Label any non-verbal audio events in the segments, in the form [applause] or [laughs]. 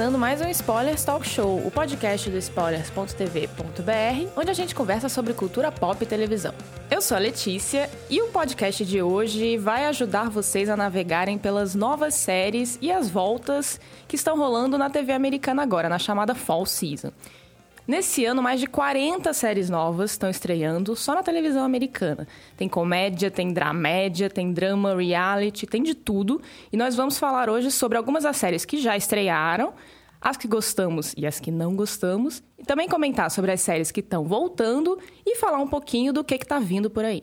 começando mais um Spoilers Talk Show, o podcast do spoilers.tv.br, onde a gente conversa sobre cultura pop e televisão. Eu sou a Letícia e o podcast de hoje vai ajudar vocês a navegarem pelas novas séries e as voltas que estão rolando na TV americana agora, na chamada Fall Season. Nesse ano, mais de 40 séries novas estão estreando só na televisão americana. Tem comédia, tem dramédia, tem drama, reality, tem de tudo. E nós vamos falar hoje sobre algumas das séries que já estrearam, as que gostamos e as que não gostamos, e também comentar sobre as séries que estão voltando e falar um pouquinho do que está vindo por aí.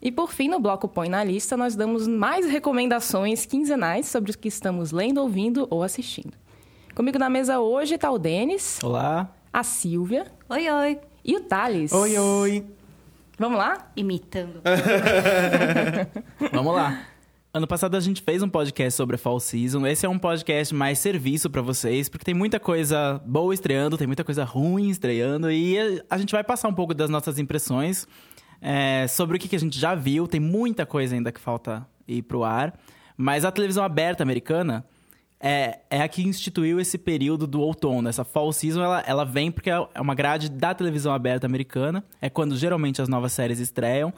E por fim, no bloco Põe na Lista, nós damos mais recomendações quinzenais sobre o que estamos lendo, ouvindo ou assistindo. Comigo na mesa hoje está o Denis, Olá. a Silvia Oi, oi. e o Thales. Oi, oi. Vamos lá? Imitando. [laughs] [laughs] Vamos lá. Ano passado a gente fez um podcast sobre a Fall Season. Esse é um podcast mais serviço pra vocês, porque tem muita coisa boa estreando, tem muita coisa ruim estreando, e a gente vai passar um pouco das nossas impressões é, sobre o que a gente já viu. Tem muita coisa ainda que falta ir pro ar. Mas a televisão aberta americana é, é a que instituiu esse período do outono. Essa fall season, ela, ela vem porque é uma grade da televisão aberta americana. É quando geralmente as novas séries estreiam.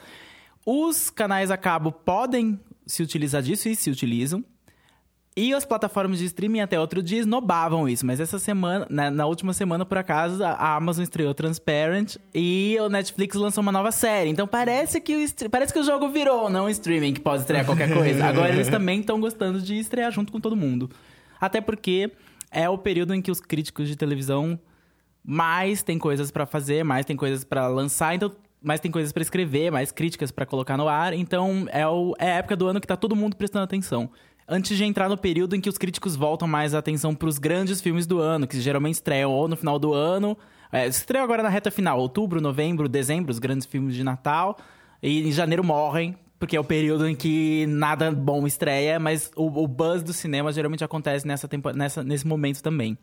Os canais a cabo podem se utilizar disso e se utilizam. E as plataformas de streaming até outro dia esnobavam isso. Mas essa semana, na, na última semana, por acaso, a Amazon estreou Transparent e o Netflix lançou uma nova série. Então parece que o, parece que o jogo virou, não streaming que pode estrear qualquer coisa. Agora eles também estão gostando de estrear junto com todo mundo. Até porque é o período em que os críticos de televisão mais tem coisas pra fazer, mais tem coisas pra lançar, então mais tem coisas pra escrever, mais críticas pra colocar no ar. Então é, o- é a época do ano que tá todo mundo prestando atenção. Antes de entrar no período em que os críticos voltam mais a atenção pros grandes filmes do ano, que geralmente estreiam ou no final do ano. É, estreiam agora na reta final, outubro, novembro, dezembro, os grandes filmes de Natal. E em janeiro morrem, porque é o período em que nada bom estreia, mas o, o buzz do cinema geralmente acontece nessa tempo, nessa, nesse momento também.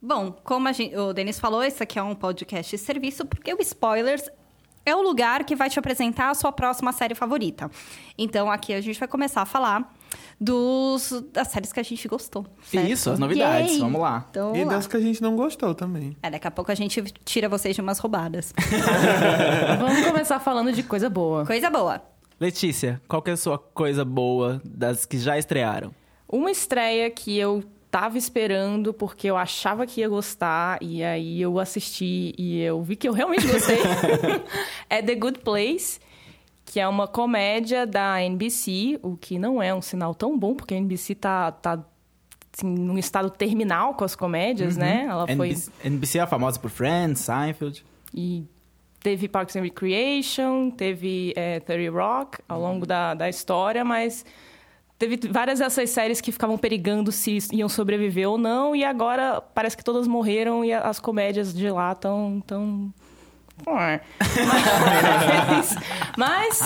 Bom, como gente- o Denis falou, esse aqui é um podcast de serviço, porque o Spoilers é o lugar que vai te apresentar a sua próxima série favorita. Então, aqui a gente vai começar a falar dos, das séries que a gente gostou. certo? Isso, as novidades, Yay! vamos lá. Então, E das que a gente não gostou também. É, daqui a pouco a gente tira vocês de umas roubadas. [laughs] Vamos começar falando de coisa boa. Coisa boa. Letícia, qual que é a sua coisa boa das que já estrearam? Uma estreia que eu tava esperando porque eu achava que ia gostar e aí eu assisti e eu vi que eu realmente gostei. [laughs] é The Good Place, que é uma comédia da NBC, o que não é um sinal tão bom porque a NBC tá tá assim, num estado terminal com as comédias, né? Ela foi NBC, NBC é famosa por Friends, Seinfeld. E teve Parks and Recreation, teve é, 30 Rock ao longo da, da história, mas teve várias dessas séries que ficavam perigando se iam sobreviver ou não, e agora parece que todas morreram e as comédias de lá estão... Tão... mas, [laughs] mas,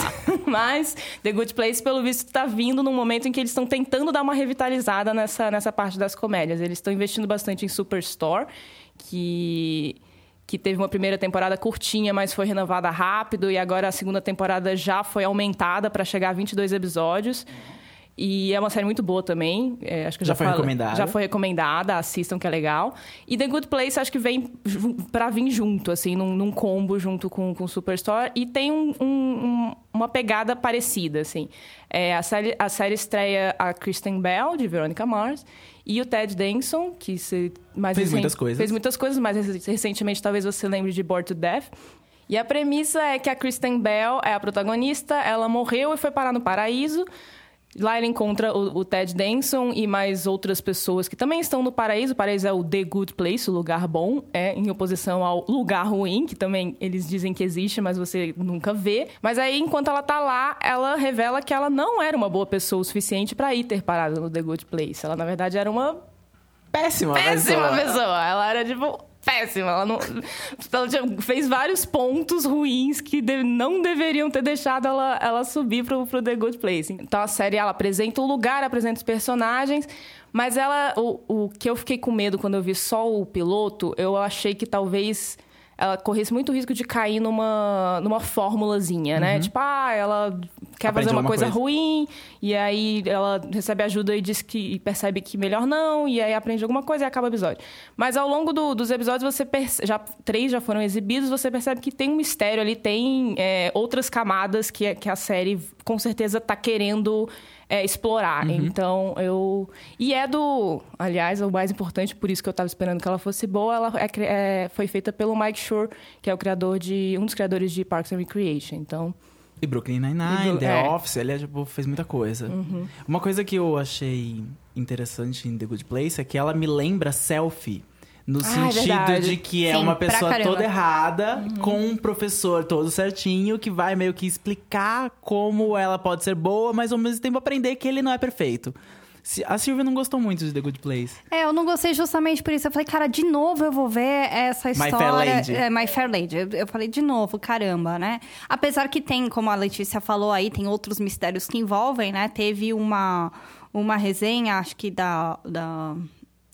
mas The Good Place, pelo visto, está vindo num momento em que eles estão tentando dar uma revitalizada nessa, nessa parte das comédias. Eles estão investindo bastante em Superstore, que que teve uma primeira temporada curtinha, mas foi renovada rápido, e agora a segunda temporada já foi aumentada para chegar a 22 episódios. E é uma série muito boa também. É, acho que Já já, foi recomendada. Já foi recomendada, assistam que é legal. E The Good Place acho que vem pra vir junto, assim, num, num combo junto com, com Superstore. E tem um- um- um- uma pegada parecida, assim. É, a, série, a série estreia a Kristen Bell, de Veronica Mars, e o Ted Danson, que se, mais Fez recen- muitas coisas. Fez muitas coisas, mas rec- recentemente talvez você lembre de Bored to Death. E a premissa é que a Kristen Bell é a protagonista, ela morreu e foi parar no paraíso. Lá ele encontra o, o Ted Danson e mais outras pessoas que também estão no paraíso. O paraíso é o The Good Place, o lugar bom, é em oposição ao lugar ruim, que também eles dizem que existe, mas você nunca vê. Mas aí, enquanto ela tá lá, ela revela que ela não era uma boa pessoa o suficiente para ir ter parado no The Good Place. Ela, na verdade, era uma Péssima, péssima pessoa. pessoa. Ela era, tipo, péssima. Ela, não, ela fez vários pontos ruins que de- não deveriam ter deixado ela, ela subir pro, pro The Good Place. Então a série ela apresenta o lugar, apresenta os personagens, mas ela. O, o que eu fiquei com medo quando eu vi só o piloto, eu achei que talvez ela corresse muito risco de cair numa, numa formulazinha, né? Tipo, ah, ela quer Aprende fazer uma coisa, coisa. ruim, e aí ela recebe ajuda e diz que e percebe que melhor não, e aí aprende alguma coisa e acaba o episódio. Mas ao longo do- dos episódios, você perce- já três já foram exibidos, você percebe que tem um mistério ali, tem é, outras camadas que, que a série com certeza tá querendo é, explorar. Uhum. Então, eu. E é do. Aliás, o mais importante, por isso que eu tava esperando que ela fosse boa, ela é é, foi feita pelo Mike Shore, que é o criador de. um dos criadores de Parks and Recreation. Então. E Brooklyn Nine-Nine, The é. Uhum. Office, ele é, tipo, fez muita coisa. Uma coisa que eu achei interessante em The Good Place é que ela me lembra selfie. No Ah, é sentido verdade. de que é Sim, uma pessoa toda errada, Uhum. com um professor todo certinho, que vai meio que explicar como ela pode ser boa, mas ao mesmo tempo aprender que ele não é perfeito. A Silvia não gostou muito de The Good Place. É, eu não gostei justamente por isso. Eu falei, cara, de novo eu vou ver essa My história. Fair Lady. É, My Fair Lady. Eu, eu falei, de novo, caramba, né? Apesar que tem, como a Letícia falou aí, tem outros mistérios que envolvem, né? Teve uma, uma resenha, acho que da. da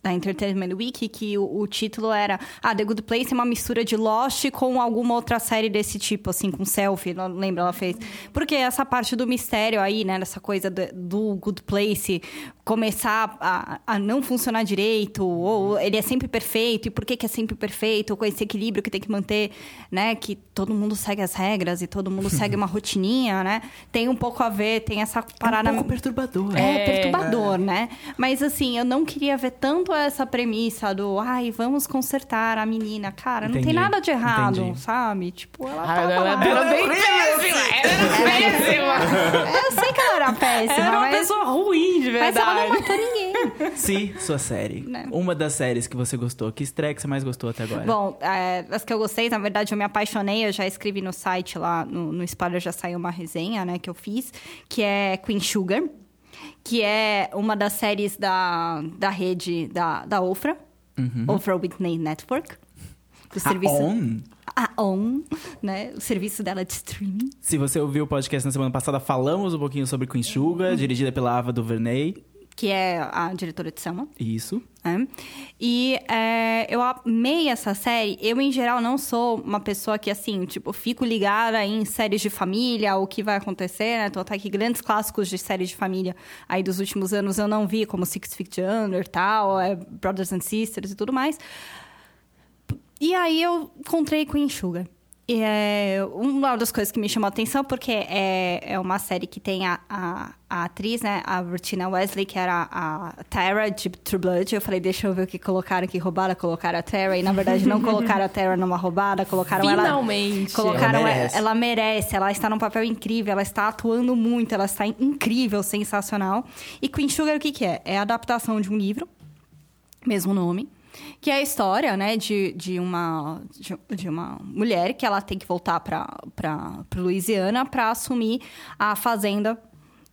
da Entertainment Week, que o, o título era Ah, The Good Place é uma mistura de Lost com alguma outra série desse tipo, assim, com selfie, não lembra ela fez. Porque essa parte do mistério aí, né, dessa coisa do, do Good Place começar a, a não funcionar direito, ou ele é sempre perfeito, e por que, que é sempre perfeito, ou com esse equilíbrio que tem que manter, né, que todo mundo segue as regras e todo mundo segue uma [laughs] rotininha, né, tem um pouco a ver, tem essa parada... É um pouco perturbador. É, É. perturbador, né? Mas assim, eu não queria ver tanto essa premissa do ai, vamos consertar a menina. Cara, não Entendi, tem nada de errado, entendi. sabe? Tipo, ela Ah, tava ela lá. era bem péssima! Ela era péssima! Eu sei que ela era péssima, Ela era uma mas, pessoa ruim, de mas ela verdade. não matou ninguém. Se sua série, Né. uma das séries que você gostou, que estreia que você mais gostou até agora? Bom, é, as que eu gostei, na verdade, eu me apaixonei. Eu já escrevi no site lá, no, no Spoiler já saiu uma resenha, né, que eu fiz, que é Queen Sugar, que é uma das séries da, da rede da, da Ofra, Ofra Whitney Network. Do A serviço... ON? A ON, né? O serviço dela de streaming. Se você ouviu o podcast na semana passada, falamos um pouquinho sobre Queen Sugar, dirigida pela Ava DuVernay. Que é a diretora de Selma. Isso. né? E é, eu amei essa série. Eu, em geral, não sou uma pessoa que, assim, tipo, fico ligada em séries de família, o que vai acontecer, né? Então, tá aqui grandes clássicos de séries de família aí dos últimos anos eu não vi, como Six Feet Under e tal, é, Brothers and Sisters e tudo mais. E aí eu encontrei Queen Sugar. E é uma das coisas que me chamou a atenção, porque é, é uma série que tem a, a, a atriz, né? A Bertina Wesley, que era a Tara de True Blood. Eu falei, deixa eu ver o que colocaram aqui, roubaram, colocaram a Tara. E, na verdade, não colocaram a Tara numa roubada, colocaram ela... Finalmente. Colocaram Ela ela merece. ela merece, ela está num papel incrível, ela está atuando muito, ela está incrível, sensacional. E Queen Sugar, o que, que é? É a adaptação de um livro, mesmo nome, que é a história, né, de, de, uma, de, uma mulher que ela tem que voltar para Louisiana para assumir a fazenda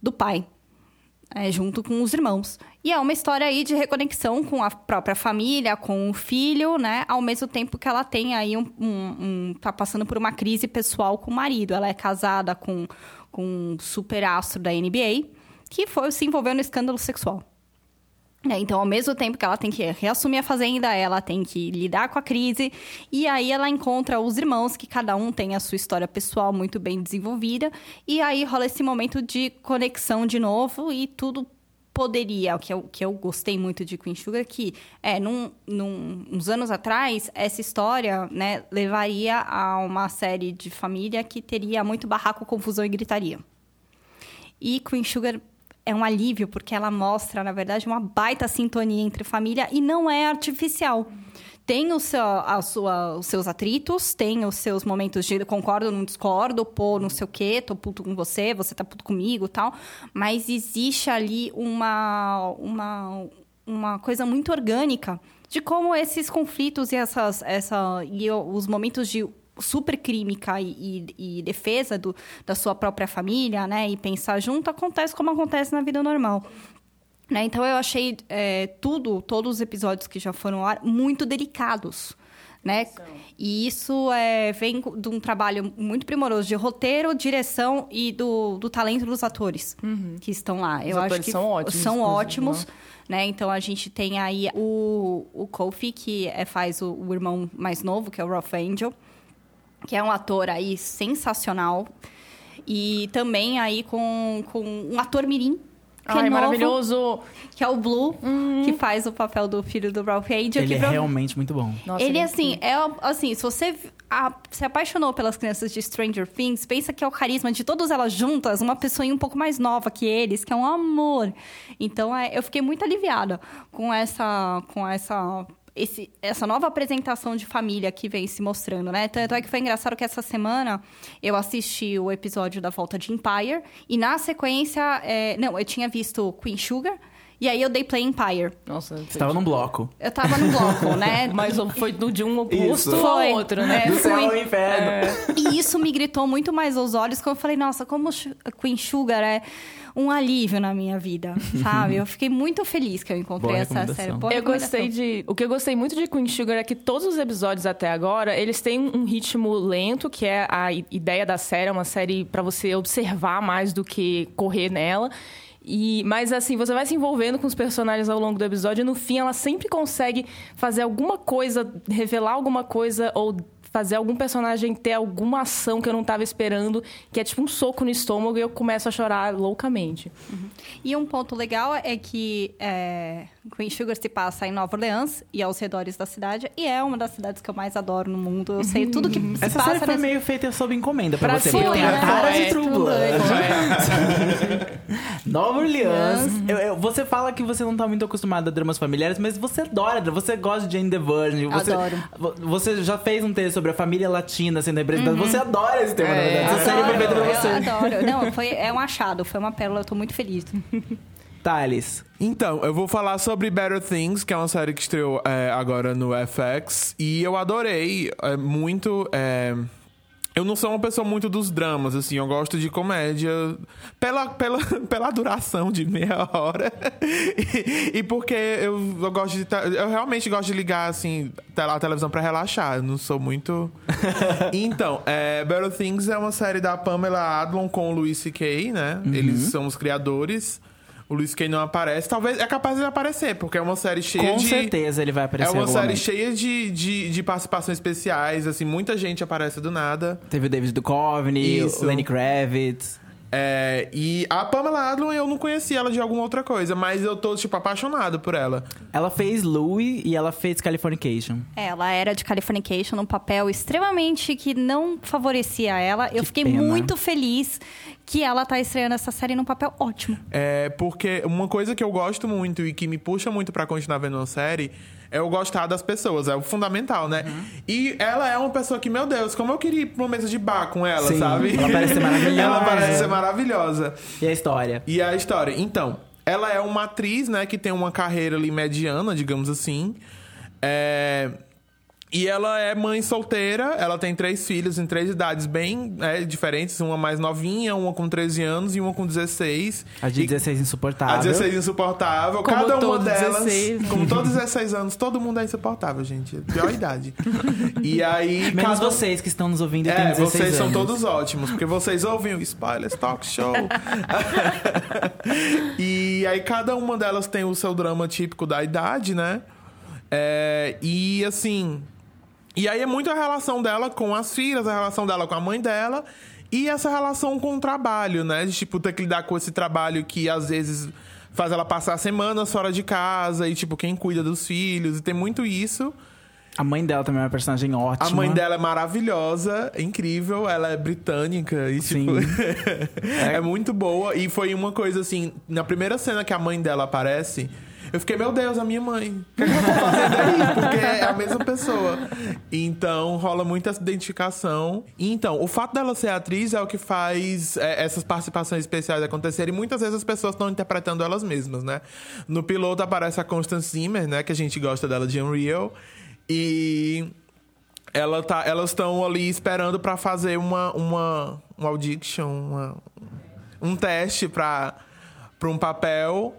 do pai. é, junto com os irmãos. E é uma história aí de reconexão com a própria família, com o filho, né? Ao mesmo tempo que ela tem aí um, um- um- tá passando por uma crise pessoal com o marido. Ela é casada com, com um super astro da NBA, que foi, se envolveu no escândalo sexual. Né? Então, ao mesmo tempo que ela tem que reassumir a fazenda, ela tem que lidar com a crise. E aí ela encontra os irmãos, que cada um tem a sua história pessoal muito bem desenvolvida. E aí rola esse momento de conexão de novo e tudo poderia, o que eu, que eu gostei muito de Queen Sugar, que é, num, num- uns anos atrás, essa história, né, levaria a uma série de família que teria muito barraco, confusão e gritaria. E Queen Sugar é um alívio, porque ela mostra, na verdade, uma baita sintonia entre família e não é artificial. Tem o seu, a sua, os seus atritos, tem os seus momentos de concordo, não discordo, pô, não sei o quê, tô puto com você, você tá puto comigo tal. Mas existe ali uma, uma, uma coisa muito orgânica de como esses conflitos e, essas, essa, e os momentos de super química e, e- e defesa do, da sua própria família, né? E pensar junto acontece como acontece na vida normal. Né? Então eu achei é, tudo, todos os episódios que já foram ao ar, muito delicados. né? E isso é, vem de um trabalho muito primoroso de roteiro, direção e do, do talento dos atores que estão lá. Eu acho atores que são ótimos, São ótimos. Né? Então a gente tem aí o, o Kofi, que é, faz o, o irmão mais novo, que é o Rough Angel, que é um ator aí sensacional. E também aí com, com um ator mirim, que Ai, é novo, maravilhoso. que é o Blue, que faz o papel do filho do Ralph Angel. Ele que é pro- realmente muito bom. Nossa, ele, é assim, é assim, se você a- se apaixonou pelas crianças de Stranger Things, pensa que é o carisma de todas elas juntas, uma pessoinha um pouco mais nova que eles, que é um amor. Então, é, eu fiquei muito aliviada com essa com essa esse, essa nova apresentação de família que vem se mostrando, né? Tanto é que foi engraçado que essa semana eu assisti o episódio da volta de Empire e na sequência, é, não, eu tinha visto Queen Sugar e aí eu dei play em Empire. Nossa, Você tava num bloco. Eu tava no bloco, né? [laughs] Mas foi do, de um oposto Isso. ao Foi. outro, né? É, Do céu ao inferno. E isso me gritou muito mais aos olhos quando eu falei, nossa, como Queen Sugar é um alívio na minha vida, [laughs] sabe? Eu fiquei muito feliz que eu encontrei Boa essa série. Boa Eu gostei de. O que eu gostei muito de Queen Sugar é que todos os episódios até agora, eles têm um ritmo lento, que é a ideia da série, é uma série pra você observar mais do que correr nela. E, mas assim, você vai se envolvendo com os personagens ao longo do episódio e no fim ela sempre consegue fazer alguma coisa, revelar alguma coisa ou fazer algum personagem ter alguma ação que eu não tava esperando, que é tipo um soco no estômago e eu começo a chorar loucamente. E um ponto legal é que é, Queen Sugar se passa em Nova Orleans e aos redores da cidade. E é uma das cidades que eu mais adoro no mundo. Eu sei tudo que se Essa passa série foi nesse- meio feita sob encomenda pra, Pra você, porque tem a cara de. Nova Orleans. Eu- eu- você fala que você não tá muito acostumado a dramas familiares, mas você adora, você gosta de Jane the Virgin. Você, Adoro. vo- Você já fez um texto sobre a família latina sendo representada. Você adora esse tema, na É, verdade. Essa série foi feita pra eu você. adoro. Não, foi, é um achado, foi uma pérola, eu tô muito feliz. [laughs] Thales. Então, eu vou falar sobre Better Things, que é uma série que estreou é, agora no FX. E eu adorei é, muito. é, eu não sou uma pessoa muito dos dramas, assim, eu gosto de comédia pela, pela, [laughs] pela duração de meia hora. [laughs] e, e porque eu, eu gosto de. Eu realmente gosto de ligar, assim, a televisão pra relaxar. Eu não sou muito. [laughs] então, é, Better Things é uma série da Pamela Adlon com o Louis C.K., né? Eles são os criadores. O Luiz Kay não aparece. Talvez é capaz de aparecer, porque é uma série cheia Com de. certeza ele vai aparecer É uma série momento. cheia de, de, de participações especiais, assim, muita gente aparece do nada. Teve o David Duchovny, Isso. o Lenny Kravitz. É, e a Pamela Adlon, eu não conhecia ela de alguma outra coisa, mas eu tô, tipo, apaixonado por ela. Ela fez Louie e ela fez Californication. É, Ela era de Californication, num papel extremamente que não favorecia ela. Eu Que fiquei pena. muito feliz que ela tá estreando essa série num papel ótimo. É, porque uma coisa que eu gosto muito e que me puxa muito pra continuar vendo uma série é eu gostar das pessoas, é o fundamental, né? Uhum. E ela é uma pessoa que, meu Deus, como eu queria ir pra uma mesa de bar com ela, Sim, sabe? ela parece ser [laughs] maravilhosa. ela parece ser maravilhosa. E a história? E a história? Então, ela é uma atriz, né, que tem uma carreira ali mediana, digamos assim. É, E ela é mãe solteira, ela tem três filhos em três idades bem né, diferentes, uma mais novinha, uma com 13 anos e uma com 16. A de E- 16 insuportável. a 16 insuportável. Como Cada uma delas. 16. Como todos 16 anos, todo mundo é insuportável, gente. Pior idade. [laughs] E aí. Menos cada... vocês que estão nos ouvindo e É, 16 vocês são anos. todos ótimos, porque vocês ouvem o Spoilers Talk Show. [laughs] e aí cada uma delas tem o seu drama típico da idade, né? É, e assim. E aí é muito a relação dela com as filhas, a relação dela com a mãe dela. E essa relação com o trabalho, né? De, tipo, ter que lidar com esse trabalho que às vezes faz ela passar semanas fora de casa e, tipo, quem cuida dos filhos. E tem muito isso. A mãe dela também é uma personagem ótima. A mãe dela é maravilhosa, é incrível, ela é britânica e Sim. tipo [laughs] é muito boa e foi uma coisa assim, na primeira cena que a mãe dela aparece, eu fiquei, meu Deus, a minha mãe. O que, é que ela tá fazendo aí? Porque é a mesma pessoa. Então rola muita identificação. Então, o fato dela ser atriz é o que faz é, essas participações especiais acontecerem. E muitas vezes as pessoas estão interpretando elas mesmas, né? No piloto aparece a Constance Zimmer, né? Que a gente gosta dela de Unreal. E ela tá, elas estão ali esperando pra fazer uma, uma, uma audition, uma- um teste pra um papel.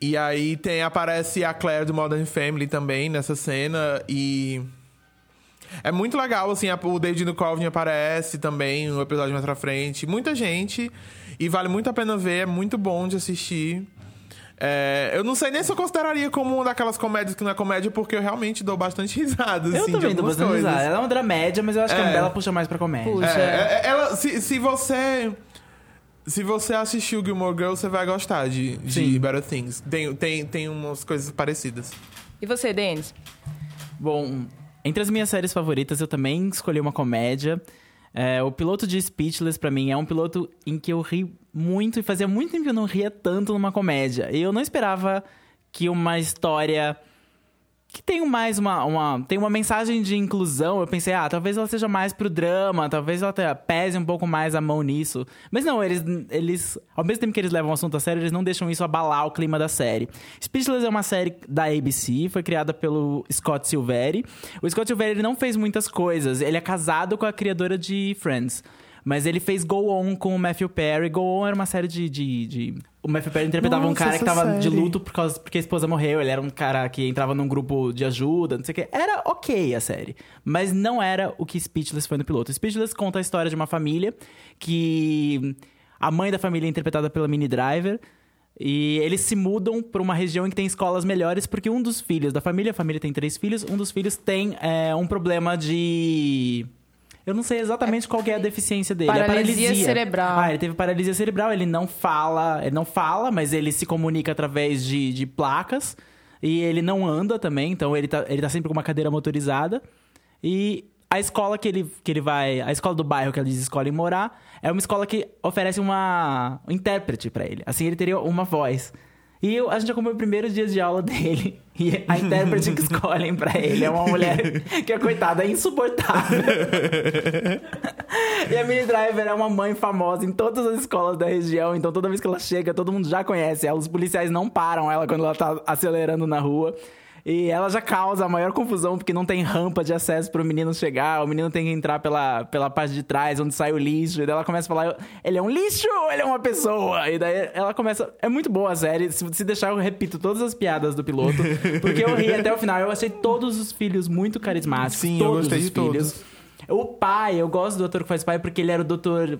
E aí tem, aparece a Claire do Modern Family também nessa cena. E É muito legal, assim, o David Duchovny aparece também no episódio mais pra frente. Muita gente. E vale muito a pena ver, é muito bom de assistir. É, eu não sei nem se eu consideraria como uma daquelas comédias que não é comédia, porque eu realmente dou bastante [laughs] risada, Eu assim, também dou bastante risada. Ela é uma dramédia, mas eu acho que a É. Bela puxa mais pra comédia. Puxa. É, é, ela, se, se você. Se você assistiu Gilmore Girls, você vai gostar de, de. Better Things. Tem, tem, tem umas coisas parecidas. E você, Denis? Bom, entre as minhas séries favoritas, eu também escolhi uma comédia. É, o piloto de Speechless, pra mim, é um piloto em que eu ri muito e fazia muito tempo que eu não ria tanto numa comédia. E eu não esperava que uma história que tem mais uma, uma tem uma mensagem de inclusão. Eu pensei, ah, talvez ela seja mais pro drama, talvez ela pese um pouco mais a mão nisso. Mas não, eles, eles, ao mesmo tempo que eles levam o assunto a sério, eles não deixam isso abalar o clima da série. Speechless é uma série da ABC, foi criada pelo Scott Silveri. O Scott Silveri ele não fez muitas coisas. Ele é casado com a criadora de Friends. Mas ele fez Go On com o Matthew Perry. Go On era uma série de. de, de- O Matthew Perry interpretava um Nossa, cara que tava de série. luto por causa, porque a esposa morreu. Ele era um cara que entrava num grupo de ajuda, não sei o quê. Era ok a série. Mas não era o que Speechless foi no piloto. Speechless conta a história de uma família que. A mãe da família é interpretada pela Mini Driver. E eles se mudam para uma região em que tem escolas melhores, porque um dos filhos da família, a família tem três filhos, um dos filhos tem é, um problema de. Eu não sei exatamente qual que é a deficiência dele. é Paralisia cerebral. Ah, ele teve paralisia cerebral, ele não fala, ele não fala, mas ele se comunica através de, de placas. E ele não anda também, então ele tá, ele tá sempre com uma cadeira motorizada. E a escola que ele, que ele vai. A escola do bairro que eles escolhem morar é uma escola que oferece uma um intérprete pra ele. Assim, ele teria uma voz. E eu- a gente acompanhou o primeiro dia de aula [laughs] dele. E a intérprete que escolhem pra ele é uma mulher [laughs] que é, coitada, é insuportável. E a Mini Driver é uma mãe famosa em todas as escolas da região, então toda vez que ela chega, todo mundo já conhece ela. Os policiais não param ela quando ela tá acelerando na rua. E ela já causa a maior confusão, porque não tem rampa de acesso pro menino chegar. O menino tem que entrar pela, pela parte de trás, onde sai o lixo. E daí ela começa a falar: ele é um lixo ou ele é uma pessoa? E daí ela começa. É muito boa a série. Se, se deixar, eu repito todas as piadas do piloto. [laughs] Porque eu ri até o final. Eu achei todos os filhos muito carismáticos. Sim, eu todos gostei os de todos. filhos. O pai, eu gosto do ator que faz pai porque ele era o doutor.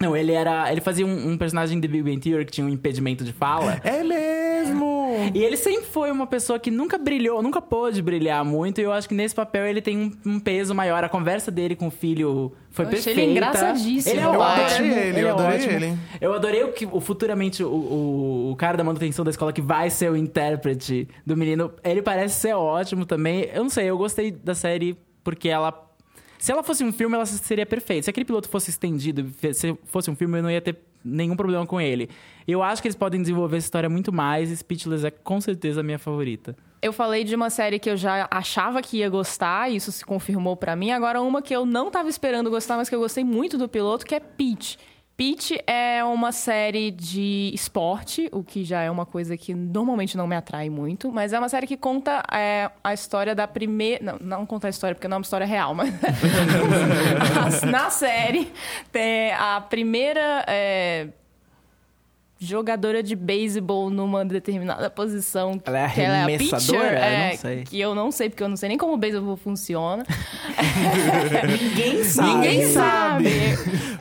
Não, ele era. Ele fazia um, um personagem de Big Bang Theory que tinha um impedimento de fala. É mesmo! E ele sempre foi uma pessoa que nunca brilhou, nunca pôde brilhar muito. E eu acho que nesse papel ele tem um, um peso maior. A conversa dele com o filho foi Eu achei perfeita. ele engraçadíssimo, Ele é eu ótimo. adorei ele, eu é adorei ótimo. ele. Eu adorei o que o, futuramente o, o, o cara da manutenção da escola que vai ser o intérprete do menino. Ele parece ser ótimo também. Eu não sei, eu gostei da série porque ela. Se ela fosse um filme, ela seria perfeita. Se aquele piloto fosse estendido, se fosse um filme, eu não ia ter nenhum problema com ele. Eu acho que eles podem desenvolver essa história muito mais. Speechless é com certeza a minha favorita. Eu falei de uma série que eu já achava que ia gostar, e isso se confirmou pra mim. Agora, uma que eu não tava esperando gostar, mas que eu gostei muito do piloto, que é Peach. Peach é uma série de esporte, o que já é uma coisa que normalmente não me atrai muito, mas é uma série que conta é, a história da primeira. Não, não conta a história porque não é uma história real, mas. [laughs] Na série, tem a primeira. é, jogadora de beisebol numa determinada posição. Ela é que ela é arremessadora? pitcher, Eu é, sei. Que eu não sei, porque eu não sei nem como o beisebol funciona. [laughs] Ninguém sabe. Ninguém sabe.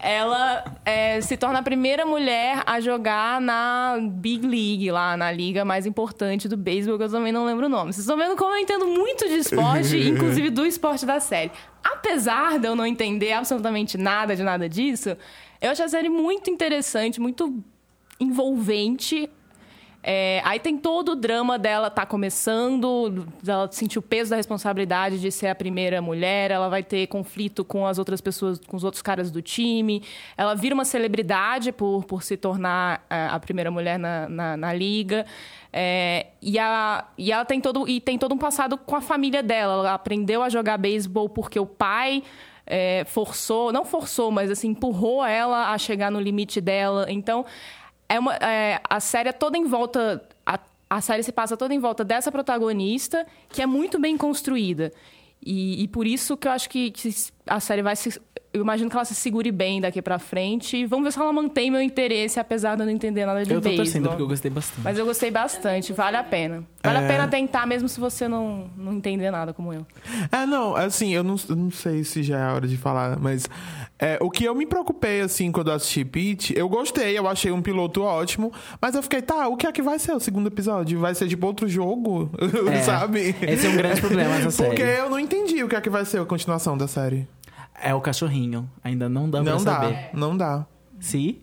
Ela é, se torna a primeira mulher a jogar na Big League, lá na liga mais importante do beisebol, que eu também não lembro o nome. Vocês estão vendo como eu entendo muito de esporte, [laughs] inclusive do esporte da série. Apesar de eu não entender absolutamente nada de nada disso, eu achei a série muito interessante, muito envolvente. É, aí tem todo o drama dela tá começando, dela sentir o peso da responsabilidade de ser a primeira mulher, ela vai ter conflito com as outras pessoas, com os outros caras do time, ela vira uma celebridade por, por se tornar é, a primeira mulher na, na, na liga. É, e, a, e ela tem todo, e tem todo um passado com a família dela. Ela aprendeu a jogar beisebol porque o pai é, forçou, não forçou, mas assim, empurrou ela a chegar no limite dela. Então, é uma, é, a série é toda em volta. A, a série se passa toda em volta dessa protagonista, que é muito bem construída. E, e por isso que eu acho que, que a série vai se eu imagino que ela se segure bem daqui pra frente. Vamos ver se ela mantém meu interesse, apesar de eu não entender nada de Eu tô torcendo porque eu gostei bastante. Mas eu gostei bastante, vale a pena. Vale É. a pena tentar, mesmo se você não, não entender nada como eu. É, não, assim, eu não, eu não sei se já é a hora de falar, mas é, o que eu me preocupei, assim, quando eu assisti Pete, eu gostei, eu achei um piloto ótimo, mas eu fiquei, tá, o que é que vai ser o segundo episódio? Vai ser tipo outro jogo? [laughs] É, Sabe? Esse é um grande problema dessa Porque série. eu não entendi o que é que vai ser a continuação da série. É o cachorrinho. Ainda não dá não pra dá, saber. não dá. Se?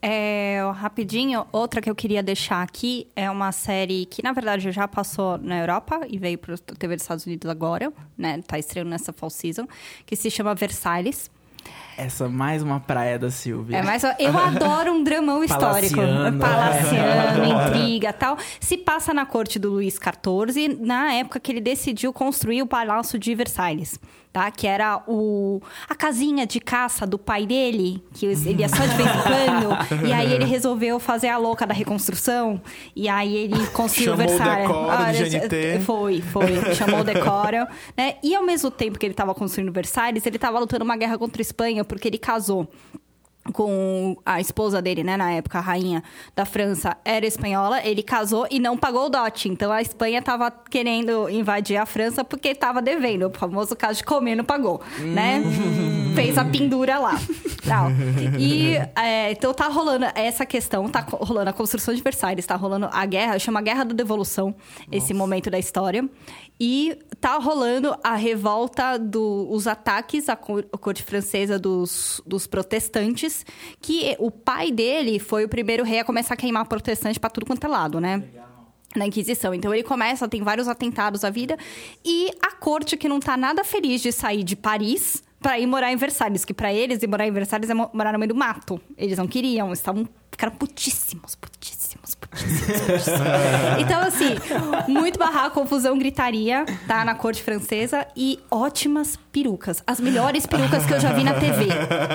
É, rapidinho, outra que eu queria deixar aqui é uma série que, na verdade, já passou na Europa e veio para a TV dos Estados Unidos agora, né? Tá estreando nessa fall season, que se chama Versalhes. Essa mais uma praia da Silvia. É, mas eu adoro um dramão histórico. Palaciano. Palaciano, [laughs] intriga tal. Se passa na corte do Luís XIV, na época que ele decidiu construir o Palácio de Versalhes. Tá? Que era o, a casinha de caça do pai dele, que ele ia só de vez em quando. e aí ele resolveu fazer a louca da reconstrução. E aí ele construiu Chamou o Versalhes. GNT. Foi, foi. Chamou o decoro. Né? E ao mesmo tempo que ele estava construindo Versalhes, ele estava lutando uma guerra contra a Espanha, porque ele casou com a esposa dele, né, na época, a rainha da França, era espanhola, ele casou e não pagou o dote. Então a Espanha tava querendo invadir a França porque tava devendo. O famoso caso de comer não pagou, né? Fez a pendura lá. Tal. E é, então tá rolando essa questão, tá rolando a construção de Versalhes, tá rolando a guerra, chama Guerra da Devolução, esse momento da história. E tá rolando a revolta dos ataques à co- à corte francesa dos, dos protestantes, que o pai dele foi o primeiro rei a começar a queimar protestante pra tudo quanto é lado, né? Na Inquisição. Então ele começa, tem vários atentados à vida. E a corte, que não tá nada feliz de sair de Paris pra ir morar em Versalhes, que pra eles ir morar em Versalhes é mo- morar no meio do mato. Eles não queriam, estavam ficaram putíssimos, putíssimos. [laughs] então, assim, muito barraco, confusão, gritaria, tá? Na corte francesa. E ótimas perucas. As melhores perucas que eu já vi na TV.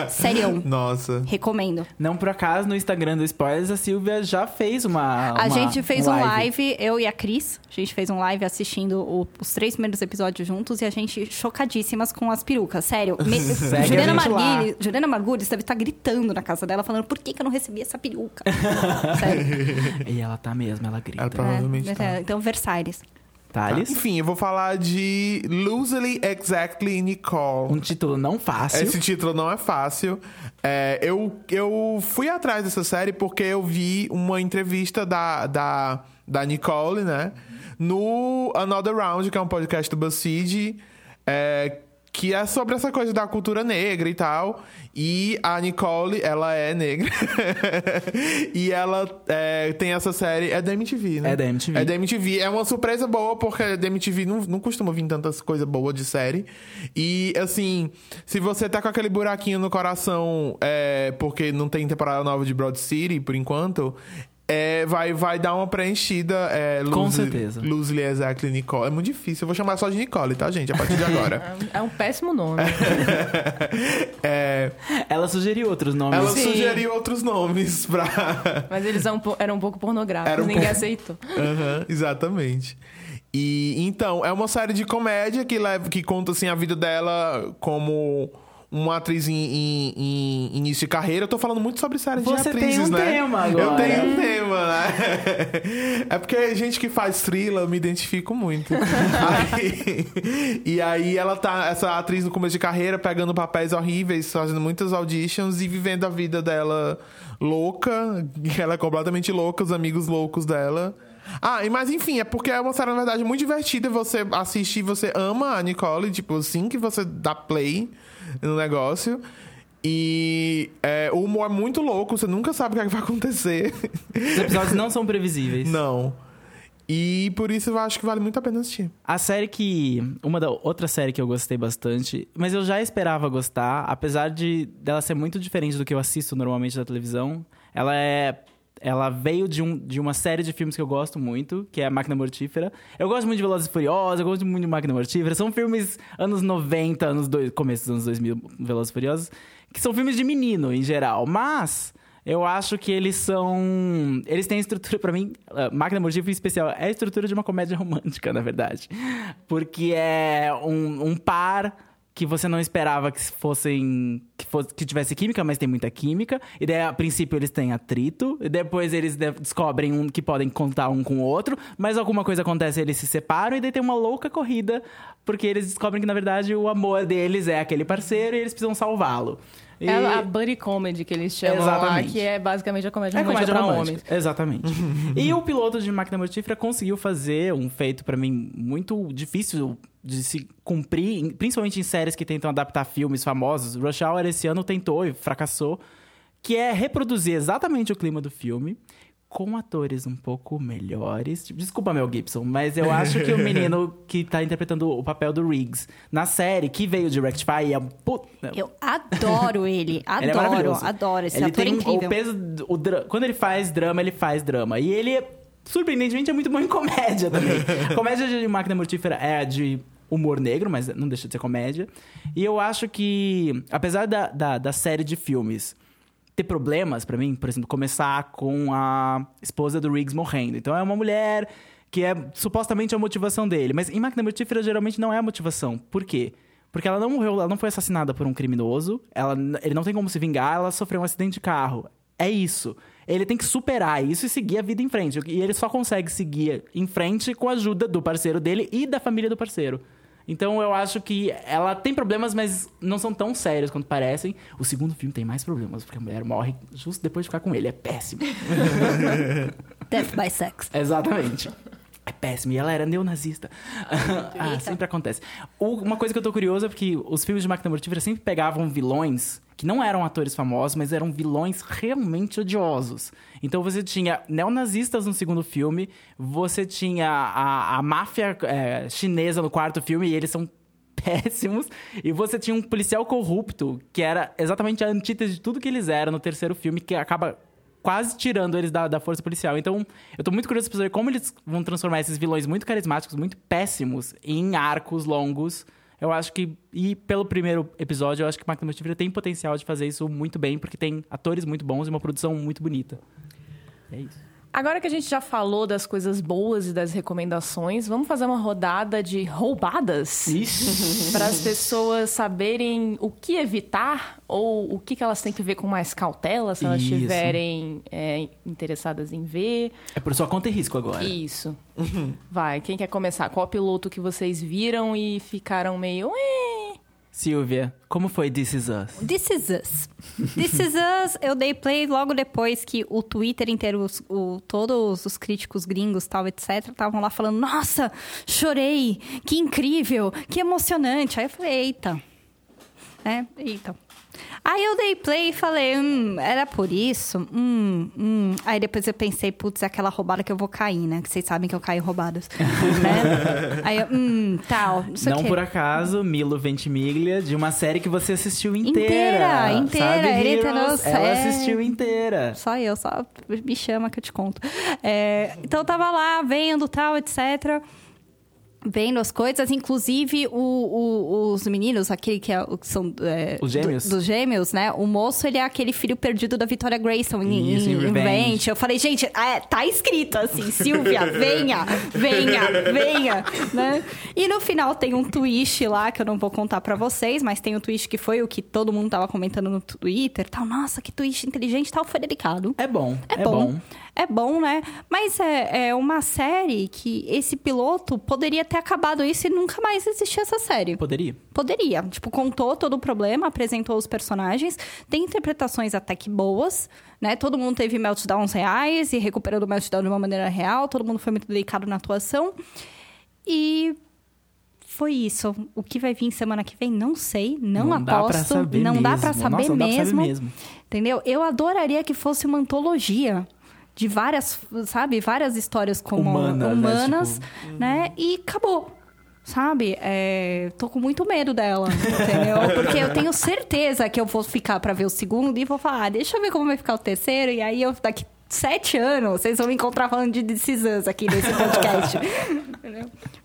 Sério. Nossa. Recomendo. Não por acaso, no Instagram do Spoilers, a Silvia já fez uma. A uma- gente fez um live, eu e a Cris. A gente fez um live assistindo o- os três primeiros episódios juntos e a gente chocadíssimas com as perucas. Sério. Me, [laughs] Juliana, a. Margulis, Juliana Margulis deve estar gritando na casa dela, falando por que, que eu não recebi essa peruca. [laughs] Sério. [laughs] E ela tá mesmo, ela grita. Ela provavelmente É, tá. é, Então, Versalhes. Thales? Enfim, eu vou falar de Loosely Exactly Nicole. Um título não fácil. Esse título não é fácil. É, eu, eu fui atrás dessa série porque eu vi uma entrevista da, da, da Nicole, né? No Another Round, que é um podcast do BuzzFeed, é, que é sobre essa coisa da cultura negra e tal. E a Nicole, ela é negra. [laughs] e ela é, tem essa série. É da MTV, né? É da MTV. É da MTV. É uma surpresa boa, porque da MTV não, não costuma vir tantas coisas boas de série. E, assim, se você tá com aquele buraquinho no coração, é, porque não tem temporada nova de Broad City, por enquanto, é, vai, vai dar uma preenchida. É, Com loosely- certeza. Loosely Exactly Nicole. É muito difícil. Eu vou chamar só de Nicole, tá, gente? A partir de agora. [laughs] É um péssimo nome. [laughs] é, Ela sugeriu outros nomes. ela Sim. sugeriu outros nomes pra. [laughs] Mas eles eram um eram um pouco pornográficos, Era um ninguém aceitou. Aham, exatamente. E então, é uma série de comédia que, leva, que conta assim, a vida dela como uma atriz em, em- em início de carreira. Eu tô falando muito sobre séries Você de tem atrizes, um né? tema Eu agora. tenho um tema, né? [laughs] É porque gente que faz thriller, eu me identifico muito. [laughs] Aí- e aí ela tá, essa atriz no começo de carreira, pegando papéis horríveis, fazendo muitas auditions e vivendo a vida dela louca. [laughs] Ela é completamente louca, os amigos loucos dela. Ah, e mas enfim, é porque é uma série, na verdade, muito divertida. Você assiste e você ama a Nicole, tipo, assim que você dá play no negócio. E é, o humor é muito louco, você nunca sabe o que, é que vai acontecer. Os episódios não são previsíveis. Não. E por isso eu acho que vale muito a pena assistir. A série que. Uma da outra série que eu gostei bastante, mas eu já esperava gostar, apesar de dela ser muito diferente do que eu assisto normalmente da televisão. Ela é. Ela veio de, um, de uma série de filmes que eu gosto muito, que é a Máquina Mortífera. Eu gosto muito de Velozes e Furiosos, eu gosto muito de Máquina Mortífera. São filmes anos 90, anos dois, começo dos anos 2000, Velozes e Furiosos, que são filmes de menino em geral. Mas eu acho que eles são. Eles têm estrutura, pra mim, Máquina Mortífera em especial, é a estrutura de uma comédia romântica, na verdade. Porque é um, um par que você não esperava que fossem que, fosse, que tivesse química, mas tem muita química. E daí, a princípio, eles têm atrito. E depois eles de- descobrem um, que podem contar um com o outro. Mas alguma coisa acontece, eles se separam. E daí tem uma louca corrida. Porque eles descobrem que, na verdade, o amor deles é aquele parceiro e eles precisam salvá-lo. E- É a buddy comedy que eles chamam lá, Exatamente. que é basicamente a comédia é romântica comédia pra romântica. homens. Exatamente. [laughs] e o piloto de Máquina Mortífera conseguiu fazer um feito pra mim muito difícil de se cumprir, principalmente em séries que tentam adaptar filmes famosos. Rush Hour esse ano tentou e fracassou, que é reproduzir exatamente o clima do filme com atores um pouco melhores. Desculpa, Mel Gibson, mas eu acho que o [laughs] menino que tá interpretando o papel do Riggs na série, que veio de Rectify, é um puta... Eu adoro [laughs] ele. Adoro, Ele é adoro. Esse ele ator tem incrível. o peso. O dra- Quando ele faz drama, ele faz drama. E ele, surpreendentemente, é muito bom em comédia também. [laughs] comédia de Máquina Mortífera é de humor negro, mas não deixa de ser comédia. E eu acho que, apesar da, da, da série de filmes ter problemas pra mim, por exemplo, começar com a esposa do Riggs morrendo. Então é uma mulher que é supostamente a motivação dele, mas em Máquina Mortífera geralmente não é a motivação. Por quê? Porque ela não morreu, ela não foi assassinada por um criminoso, ela, ele não tem como se vingar, ela sofreu um acidente de carro. É isso. Ele tem que superar isso e seguir a vida em frente. E ele só consegue seguir em frente com a ajuda do parceiro dele e da família do parceiro. Então eu acho que ela tem problemas, mas não são tão sérios quanto parecem. O segundo filme tem mais problemas, porque a mulher morre justo depois de ficar com ele. É péssimo. [laughs] Death by Sex. Exatamente. É péssimo. E ela era neonazista. ah, sempre acontece. Uma coisa que eu tô curioso é porque os filmes de Máquina Mortífera sempre pegavam vilões que não eram atores famosos, mas eram vilões realmente odiosos. Então você tinha neonazistas no segundo filme, você tinha a, a máfia é, chinesa no quarto filme, e eles são [laughs] péssimos. E você tinha um policial corrupto, que era exatamente a antítese de tudo que eles eram no terceiro filme, que acaba quase tirando eles da, da força policial. Então, eu tô muito curioso pra saber como eles vão transformar esses vilões muito carismáticos, muito péssimos, em arcos longos. Eu acho que, e pelo primeiro episódio, eu acho que Máquina Mortífera tem potencial de fazer isso muito bem, porque tem atores muito bons e uma produção muito bonita. É isso. Agora que a gente já falou das coisas boas e das recomendações, vamos fazer uma rodada de roubadas? Ixi. Para as pessoas saberem o que evitar ou o que que elas têm que ver com mais cautela, se elas Isso. estiverem é, interessadas em ver. É por sua conta e risco agora. Isso. Vai, quem quer começar? Qual piloto que vocês viram e ficaram meio. Silvia, como foi This Is Us? This is Us. This is Us, eu dei play logo depois que o Twitter inteiro, os- o- todos os críticos gringos, tal, etc, estavam lá falando, nossa, chorei, que incrível, que emocionante. Aí eu falei, eita. É, eita. Aí eu dei play e falei, hum, era por isso? Hum, hum. Aí depois eu pensei, putz, é aquela roubada que eu vou cair, né? Que vocês sabem que eu caio roubadas. [laughs] né? Aí eu, hum, tal, não Não por acaso, Milo Ventimiglia, de uma série que você assistiu inteira. Inteira, inteira, Sabe, Heroes? Ela é. assistiu inteira. Só eu, só me chama que eu te conto. É, então eu tava lá vendo tal, etc. Vendo as coisas, inclusive o- o- os meninos, aquele que, é, que são. é, Os gêmeos? do- dos gêmeos, né? O moço, ele é aquele filho perdido da Victoria Grayson em, Isso, em em Revenge. Revenge. Eu falei, gente, é, tá escrito assim, Silvia, [laughs] venha, venha, venha, né? E no final tem um twist lá, que eu não vou contar pra vocês, mas tem um twist que foi o que todo mundo tava comentando no Twitter, tal. Nossa, que twist inteligente, tal, foi delicado. É bom, É, é, bom. bom. É bom, né? Mas é, é uma série que esse piloto poderia ter acabado isso e nunca mais existir essa série. Poderia. Poderia. Tipo, contou todo o problema, apresentou os personagens. Tem interpretações até que boas, né? Todo mundo teve meltdowns reais e recuperando o meltdown de uma maneira real. Todo mundo foi muito delicado na atuação. E foi isso. O que vai vir semana que vem, não sei. Não, Não dá aposto. pra saber não dá pra mesmo. saber não dá pra saber mesmo. mesmo. Entendeu? Eu adoraria que fosse uma antologia de várias, sabe, várias histórias como Humanas, né? Tipo, né? E acabou. Sabe? É, tô com muito medo dela, entendeu? [laughs] Porque eu tenho certeza que eu vou ficar pra ver o segundo e vou falar, ah, deixa eu ver como vai ficar o terceiro, e aí eu daqui sete anos vocês vão me encontrar falando de Us aqui nesse [laughs] podcast.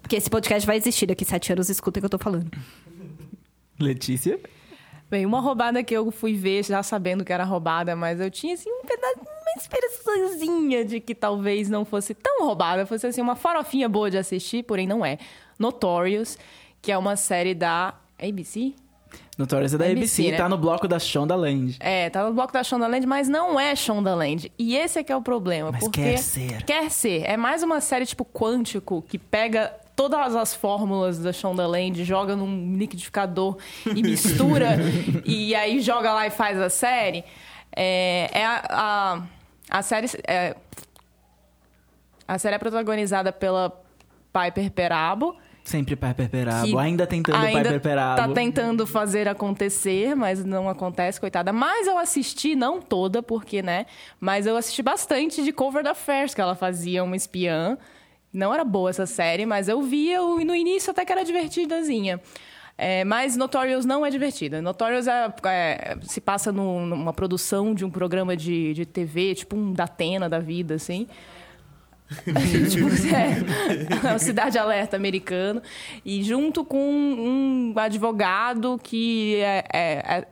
Porque esse podcast vai existir daqui sete anos, escuta o que eu tô falando. Letícia? Bem, uma roubada que eu fui ver já sabendo que era roubada, mas eu tinha assim um pedaço, uma esperançazinha de que talvez não fosse tão roubada, fosse assim uma farofinha boa de assistir, porém não é. Notorious, que é uma série da ABC? Notorious é da ABC, ABC, né? tá no bloco da Shondaland. É, tá no bloco da Shondaland, mas não é Shondaland. E esse é que é o problema. Mas porque quer ser. Quer ser. É mais uma série tipo Quântico, que pega todas as fórmulas da Shondaland, joga num liquidificador e mistura, [laughs] e aí joga lá e faz a série. É, é a, a, a série... É, a série é protagonizada pela Piper Perabo, Sempre Piper Perabo. Ainda tentando ainda Piper Perabo. Tá tentando fazer acontecer, mas não acontece, coitada. Mas eu assisti, não toda, porque, né? Mas eu assisti bastante de Cover the Affairs, que ela fazia uma espiã. Não era boa essa série, mas eu via e no início até que era divertidazinha. É, mas Notorious não é divertida. Notorious é- é- se passa num- numa produção de um programa de, de TV, tipo um Datena da vida, assim. [laughs] tipo, [laughs] é, o Cidade Alerta americano. E junto com um advogado que é, é- é-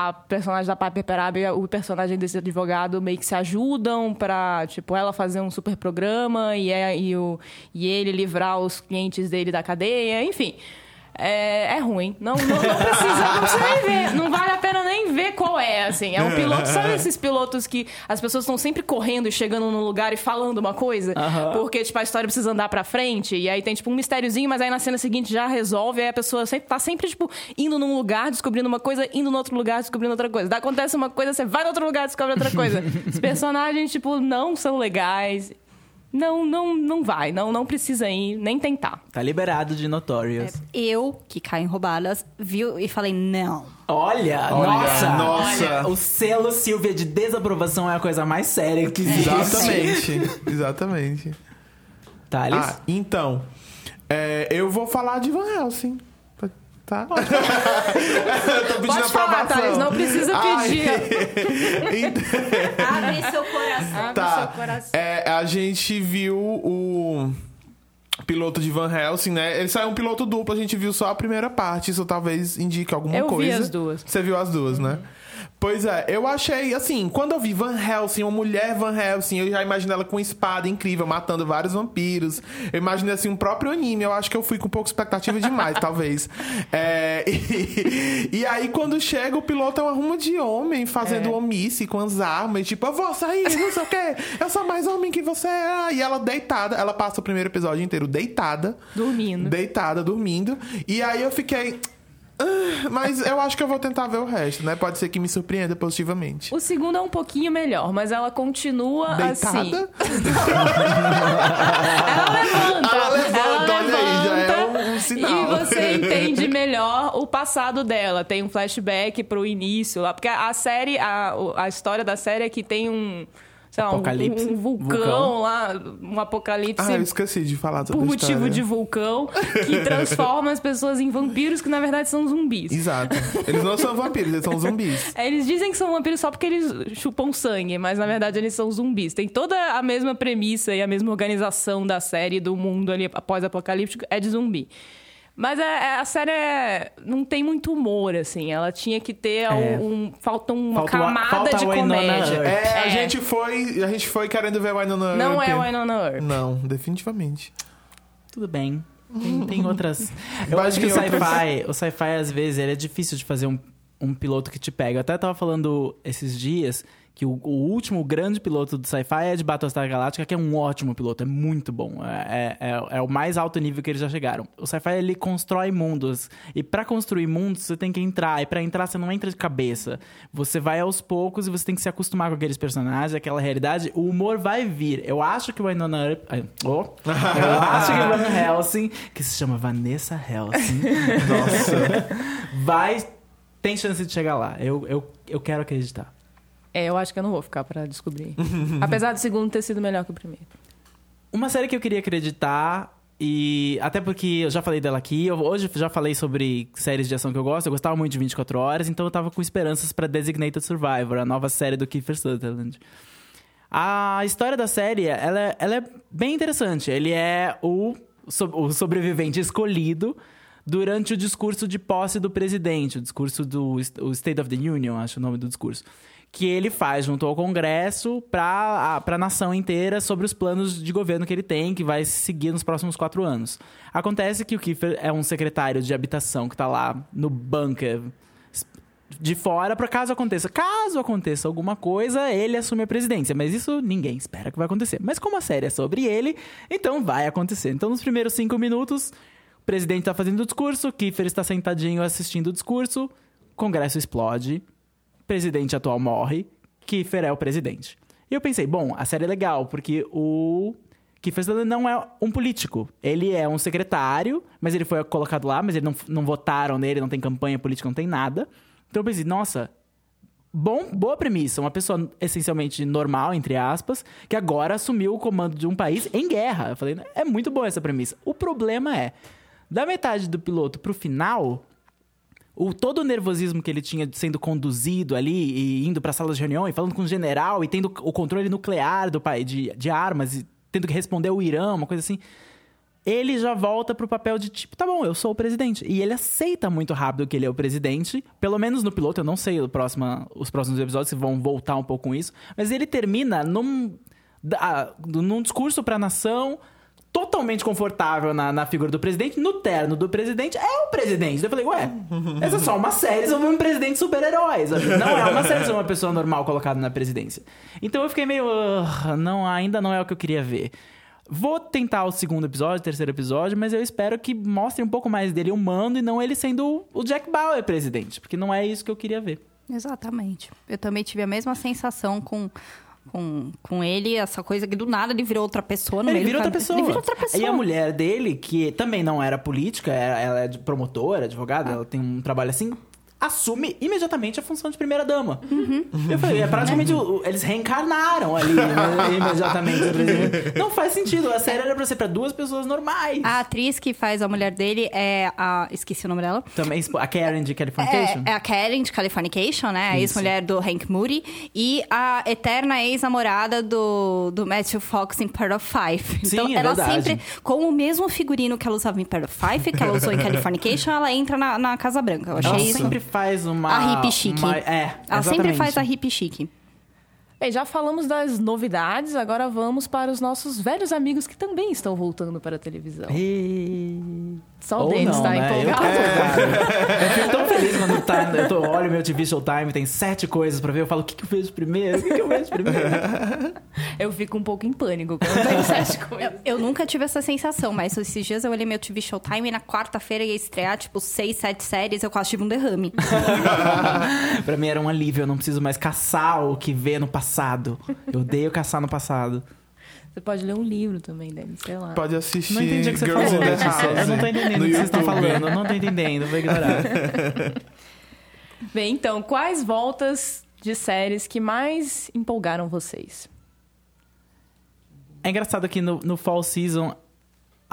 a personagem da Piper Perabo e o personagem desse advogado meio que se ajudam pra, tipo, ela fazer um super programa e, é, e, o, e ele livrar os clientes dele da cadeia, enfim. É, é ruim. Não, não, não precisa, não precisa nem ver. Não vale a pena nem ver qual é, assim. É um piloto. Sabe esses pilotos que as pessoas estão sempre correndo e chegando num lugar e falando uma coisa? Porque, tipo, a história precisa andar pra frente. E aí tem, tipo, um mistériozinho, mas aí na cena seguinte já resolve. Aí a pessoa sempre, tá sempre, tipo, indo num lugar, descobrindo uma coisa, indo no outro lugar, descobrindo outra coisa. Daí acontece uma coisa, você vai no outro lugar, descobre outra coisa. Os personagens, tipo, não são legais. Não, não, não vai. Não, não precisa ir, nem tentar. Tá liberado de Notorious. Eu, que caio em roubadas, viu e falei, não. Olha, Olha, nossa, nossa. olha, o selo Silvia de desaprovação é a coisa mais séria que existe. Exatamente. Exatamente. Thales? Ah, então. é, eu vou falar de Van Helsing. Tá? [laughs] eu tô pedindo Pode falar. Thales, não precisa Ai. pedir. [laughs] Então- Abre seu coração. Abre Tá. seu coração. É, a gente viu o piloto de Van Helsing, né? Ele saiu um piloto duplo, a gente viu só a primeira parte. Isso talvez indique alguma Eu vi coisa. as duas. Você viu as duas, né? Pois é, eu achei, assim, quando eu vi Van Helsing, uma mulher Van Helsing, eu já imaginei ela com uma espada incrível, matando vários vampiros. Eu imaginei, assim, um próprio anime. Eu acho que eu fui com pouca expectativa demais, [laughs] talvez. É, [laughs] e, e aí, quando chega, o piloto é uma ruma de homem fazendo É. omisse com as armas. Tipo, eu vou sair, não sei o quê. Eu sou mais homem que você. é. E ela deitada, ela passa o primeiro episódio inteiro deitada. Dormindo. Deitada, dormindo. E aí eu fiquei... "Ah", Mas eu acho que eu vou tentar ver o resto, né? Pode ser que me surpreenda positivamente. O segundo é um pouquinho melhor, mas ela continua assim. Deitada? [laughs] Ela levanta. Ela levanta, olha aí, já é levanta, um- um sinal. E você entende melhor o passado dela. Tem um flashback pro início lá. Porque a série, a, a história da série é que tem um. Sei lá, um- Apocalipse. um, vulcão, Vulcão. lá, um apocalipse. Ah, eu esqueci de falar sobre por motivo de vulcão que [laughs] transforma as pessoas em vampiros que na verdade são zumbis. Exato. Eles não são vampiros, eles são zumbis. É, Eles dizem que são vampiros só porque eles chupam sangue, mas na verdade eles são zumbis. Tem toda a mesma premissa e a mesma organização da série do mundo ali pós-apocalíptico é de zumbi. Mas é- é- a série é- não tem muito humor, assim. Ela tinha que ter É. um. Falta uma Falta camada falta de comédia. É, a gente foi. A gente foi querendo ver Winona Não Earp. é o Winona Earp. Não, definitivamente. Tudo bem. Tem, tem outras. [laughs] Eu Mas acho que o sci-fi, o sci-fi, às vezes, ele é difícil de fazer um, um piloto que te pega. Eu até tava falando esses dias que o, o último grande piloto do sci-fi é de Battlestar Galactica, que é um ótimo piloto, é muito bom. É, é, é- é o mais alto nível que eles já chegaram. O sci-fi, ele constrói mundos. E pra construir mundos, você tem que entrar. E pra entrar, você não entra de cabeça. Você vai aos poucos e você tem que se acostumar com aqueles personagens, aquela realidade. O humor vai vir. Eu acho que o Winona Earp... oh. Eu [laughs] acho que o Van Helsing, que se chama Vanessa Helsing, Nossa. [laughs] vai... Tem chance de chegar lá. Eu, eu, eu quero acreditar. É, eu acho que eu não vou ficar pra descobrir. [laughs] Apesar do segundo ter sido melhor que o primeiro. Uma série que eu queria acreditar, e até porque eu já falei dela aqui, eu hoje já falei sobre séries de ação que eu gosto, eu gostava muito de 24 Horas, então eu tava com esperanças pra Designated Survivor, a nova série do Kiefer Sutherland. A história da série, ela, é- ela é bem interessante. Ele é o, so- o sobrevivente escolhido durante o discurso de posse do presidente, o discurso do o State of the Union, acho o nome do discurso. Que ele faz junto ao Congresso para a nação inteira sobre os planos de governo que ele tem, que vai seguir nos próximos quatro anos. Acontece que o Kiefer é um secretário de habitação que está lá no bunker de fora para caso aconteça. Caso aconteça alguma coisa, ele assume a presidência. Mas isso ninguém espera que vai acontecer. Mas como a série é sobre ele, então vai acontecer. Então, nos primeiros cinco minutos, o presidente está fazendo o discurso, Kiefer está sentadinho assistindo o discurso, o Congresso explode, presidente atual morre, Kiefer é o presidente. E eu pensei, bom, a série é legal, porque o Kiefer Sutherland não é um político. Ele é um secretário, mas ele foi colocado lá, mas ele não, não votaram nele, não tem campanha política, não tem nada. Então eu pensei, nossa, bom, boa premissa. Uma pessoa essencialmente normal, entre aspas, que agora assumiu o comando de um país em guerra. Eu falei, é muito boa essa premissa. O problema é, da metade do piloto pro final, o, todo o nervosismo que ele tinha sendo conduzido ali e indo para salas de reunião e falando com o general e tendo o controle nuclear do país de, de armas e tendo que responder ao Irã, uma coisa assim ele já volta pro papel de tipo, tá bom, eu sou o presidente. E ele aceita muito rápido que ele é o presidente. Pelo menos no piloto, eu não sei o próximo, os próximos episódios se vão voltar um pouco com isso. Mas ele termina num, num discurso pra nação totalmente confortável na, na figura do presidente, no terno do presidente, é o presidente. Eu falei, ué, essa é só uma série sobre um presidente super-herói. Não é uma série sobre uma pessoa normal colocada na presidência. Então eu fiquei meio. Uh, não, ainda não é o que eu queria ver. Vou tentar o segundo episódio, o terceiro episódio, mas eu espero que mostre um pouco mais dele humano e não ele sendo o Jack Bauer presidente, porque não é isso que eu queria ver. Exatamente. Eu também tive a mesma sensação com com, com ele, essa coisa que do nada ele virou outra pessoa no ele meio vira outra pessoa. Ele vira outra pessoa. E a mulher dele, que também não era política, ela é promotora, advogada, ah. ela tem um trabalho assim, assume imediatamente a função de primeira-dama. Uhum. Eu falei, é praticamente. Uhum. eles reencarnaram ali né, [laughs] imediatamente. Não faz sentido. A série era pra ser pra duas pessoas normais. A atriz que faz a mulher dele é a. Esqueci o nome dela. Também, a Karen de Californication? É, é a Karen de Californication, né? A ex-mulher do Hank Moody. E a eterna ex-namorada do, do Matthew Fox em Part of Five. Sim, então, é ela verdade. sempre, com o mesmo figurino que ela usava em Part of Five, que ela usou em [laughs] Californication, ela entra na, na Casa Branca. Eu achei ela isso. sempre faz uma. A hippie chique. Uma, é, Ela sempre faz a hippie chique. Bem, já falamos das novidades, agora vamos para os nossos velhos amigos que também estão voltando para a televisão. E... Só o Denis não, tá né? empolgado. Eu, [laughs] eu fico tão feliz quando tá, eu tô, olho meu TV Showtime, tem sete coisas pra ver. Eu falo, o que, que eu vejo primeiro? O que, que eu vejo primeiro? [laughs] Eu fico um pouco em pânico quando tem sete coisas. Eu, eu nunca tive essa sensação, mas esses dias eu olhei meu TV Showtime e na quarta-feira ia estrear, tipo, seis, sete séries, eu quase tive um derrame. [laughs] pra mim era um alívio, eu não preciso mais caçar o que vê no passado. Eu odeio caçar no passado. Você pode ler um livro também, Denis, sei lá. Pode assistir Não entendi o que você Girls falou. Ah, eu não tô entendendo o que vocês estão YouTube. falando. Eu não tô entendendo, vou ignorar. [laughs] Bem, então, quais voltas de séries que mais empolgaram vocês? É engraçado que no, no Fall Season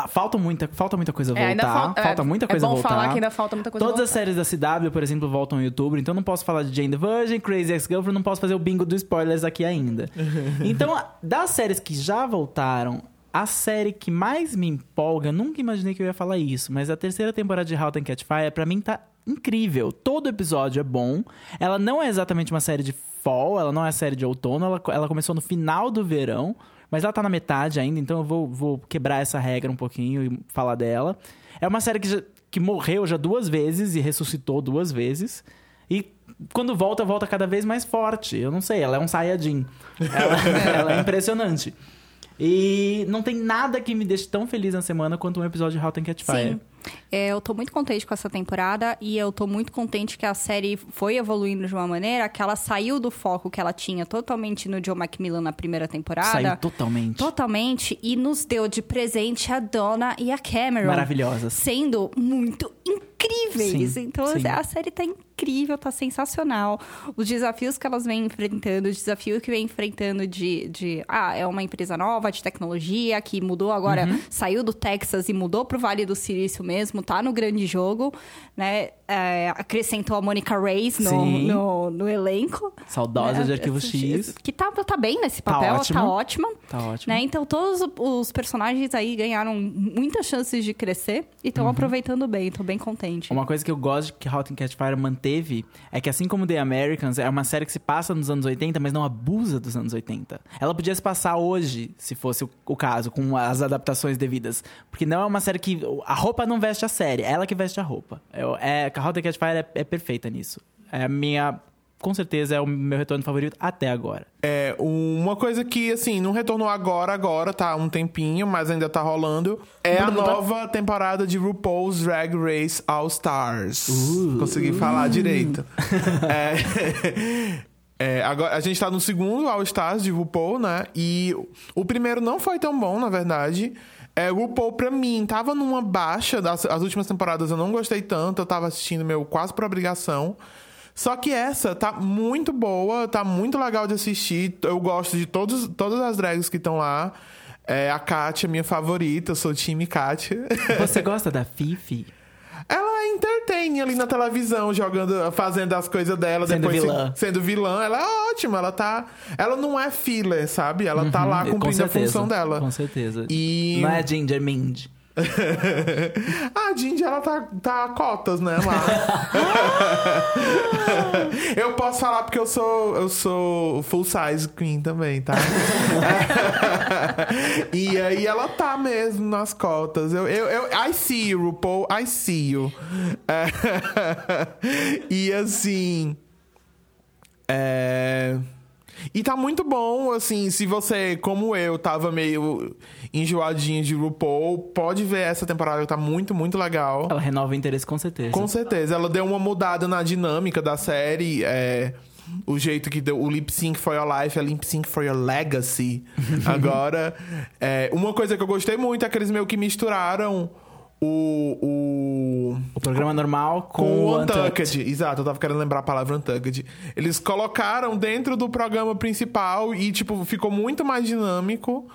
falta muita, falta muita coisa É, voltar. fal- falta é, muita é coisa bom voltar. falar que ainda falta muita coisa Todas as voltar. séries da CW, por exemplo, voltam em outubro, então não posso falar de Jane the Virgin, Crazy Ex-Girlfriend, não posso fazer o bingo dos spoilers aqui ainda. [laughs] então, das séries que já voltaram, a série que mais me empolga, eu nunca imaginei que eu ia falar isso, mas a terceira temporada de Halt and Catch Fire, pra mim, tá incrível. Todo episódio é bom. Ela não é exatamente uma série de fall, ela não é série de outono, ela, ela começou no final do verão, mas ela tá na metade ainda, então eu vou, vou quebrar essa regra um pouquinho e falar dela. É uma série que, já- que morreu já duas vezes e ressuscitou duas vezes. E quando volta, volta cada vez mais forte. Eu não sei, ela é um Saiyajin. Ela, [laughs] ela é impressionante. E não tem nada que me deixe tão feliz na semana quanto um episódio de Halt and Catch Fire. Sim. É, eu tô muito contente com essa temporada e eu tô muito contente que a série foi evoluindo de uma maneira que ela saiu do foco que ela tinha totalmente no Joe Macmillan na primeira temporada. Saiu totalmente. Totalmente. E nos deu de presente a Donna e a Cameron. Maravilhosas. Sendo muito incríveis. Sim, então sim. a série tá incrível, tá sensacional. Os desafios que elas vêm enfrentando, o desafio que vem enfrentando de, de ah, é uma empresa nova de tecnologia que mudou agora, Uhum. saiu do Texas e mudou pro Vale do Silício mesmo, tá no grande jogo, né? É, acrescentou a Monica Reyes no, no, no elenco. Saudosa né? de Arquivo X. Que tá, tá bem nesse Tá papel, ótima. tá ótima. Tá ótimo. Né? Então, todos os personagens aí ganharam muitas chances de crescer e Uhum. estão aproveitando bem. Tô bem contente. Uma coisa que eu gosto que Hot and Catch Fire manteve é que, assim como The Americans, é uma série que se passa nos anos 80, mas não abusa dos anos 80. Ela podia se passar hoje, se fosse o, caso, com as adaptações devidas. Porque não é uma série que. A roupa não veste a série, é ela que veste a roupa. Eu, é, Hot and Catch Fire é, é perfeita nisso. É a minha. Com certeza é o meu retorno favorito até agora. É, uma coisa que, assim, não retornou agora, agora, tá há um tempinho, mas ainda tá rolando. É a nova temporada de RuPaul's Drag Race All Stars. Consegui falar direito. [laughs] É, [laughs] é, agora, a gente tá no segundo All Stars de RuPaul, né? E o primeiro não foi tão bom, na verdade. É, RuPaul, pra mim, tava numa baixa. Das, as últimas temporadas eu não gostei tanto. Eu tava assistindo meu quase por obrigação. Só que essa tá muito boa, tá muito legal de assistir. Eu gosto de todos, todas as drags que estão lá. É, a Kátia, minha favorita, eu sou time Kátia. [laughs] Você gosta da Fifi? Ela entertain ali na televisão, jogando, fazendo as coisas dela, Sendo depois se- vilã. sendo vilã. Ela é ótima, ela tá. Ela não é filler, sabe? Ela tá lá Com cumprindo a certeza, função dela. Com certeza. E- Não é Ginger Mind. [laughs] a Jindy, ela tá, tá a cotas, né? Lá. [laughs] eu posso falar porque eu sou, eu sou full size queen também, tá? [laughs] e aí ela tá mesmo nas cotas. Eu, eu, eu, I see you, RuPaul, I see you. E assim. É. E tá muito bom, assim, se você, como eu, tava meio enjoadinho de RuPaul, pode ver essa temporada, tá muito, muito legal. Ela renova o interesse com certeza. Com certeza, ela deu uma mudada na dinâmica da série, é, o jeito que deu o lip sync for your life é lip sync for your legacy. [laughs] Agora, é, uma coisa que eu gostei muito é que eles meio que misturaram o- o O programa normal com, com o Untucked. Untucked. Exato, eu tava querendo lembrar a palavra Untucked. Eles colocaram dentro do programa principal e, tipo, ficou muito mais dinâmico.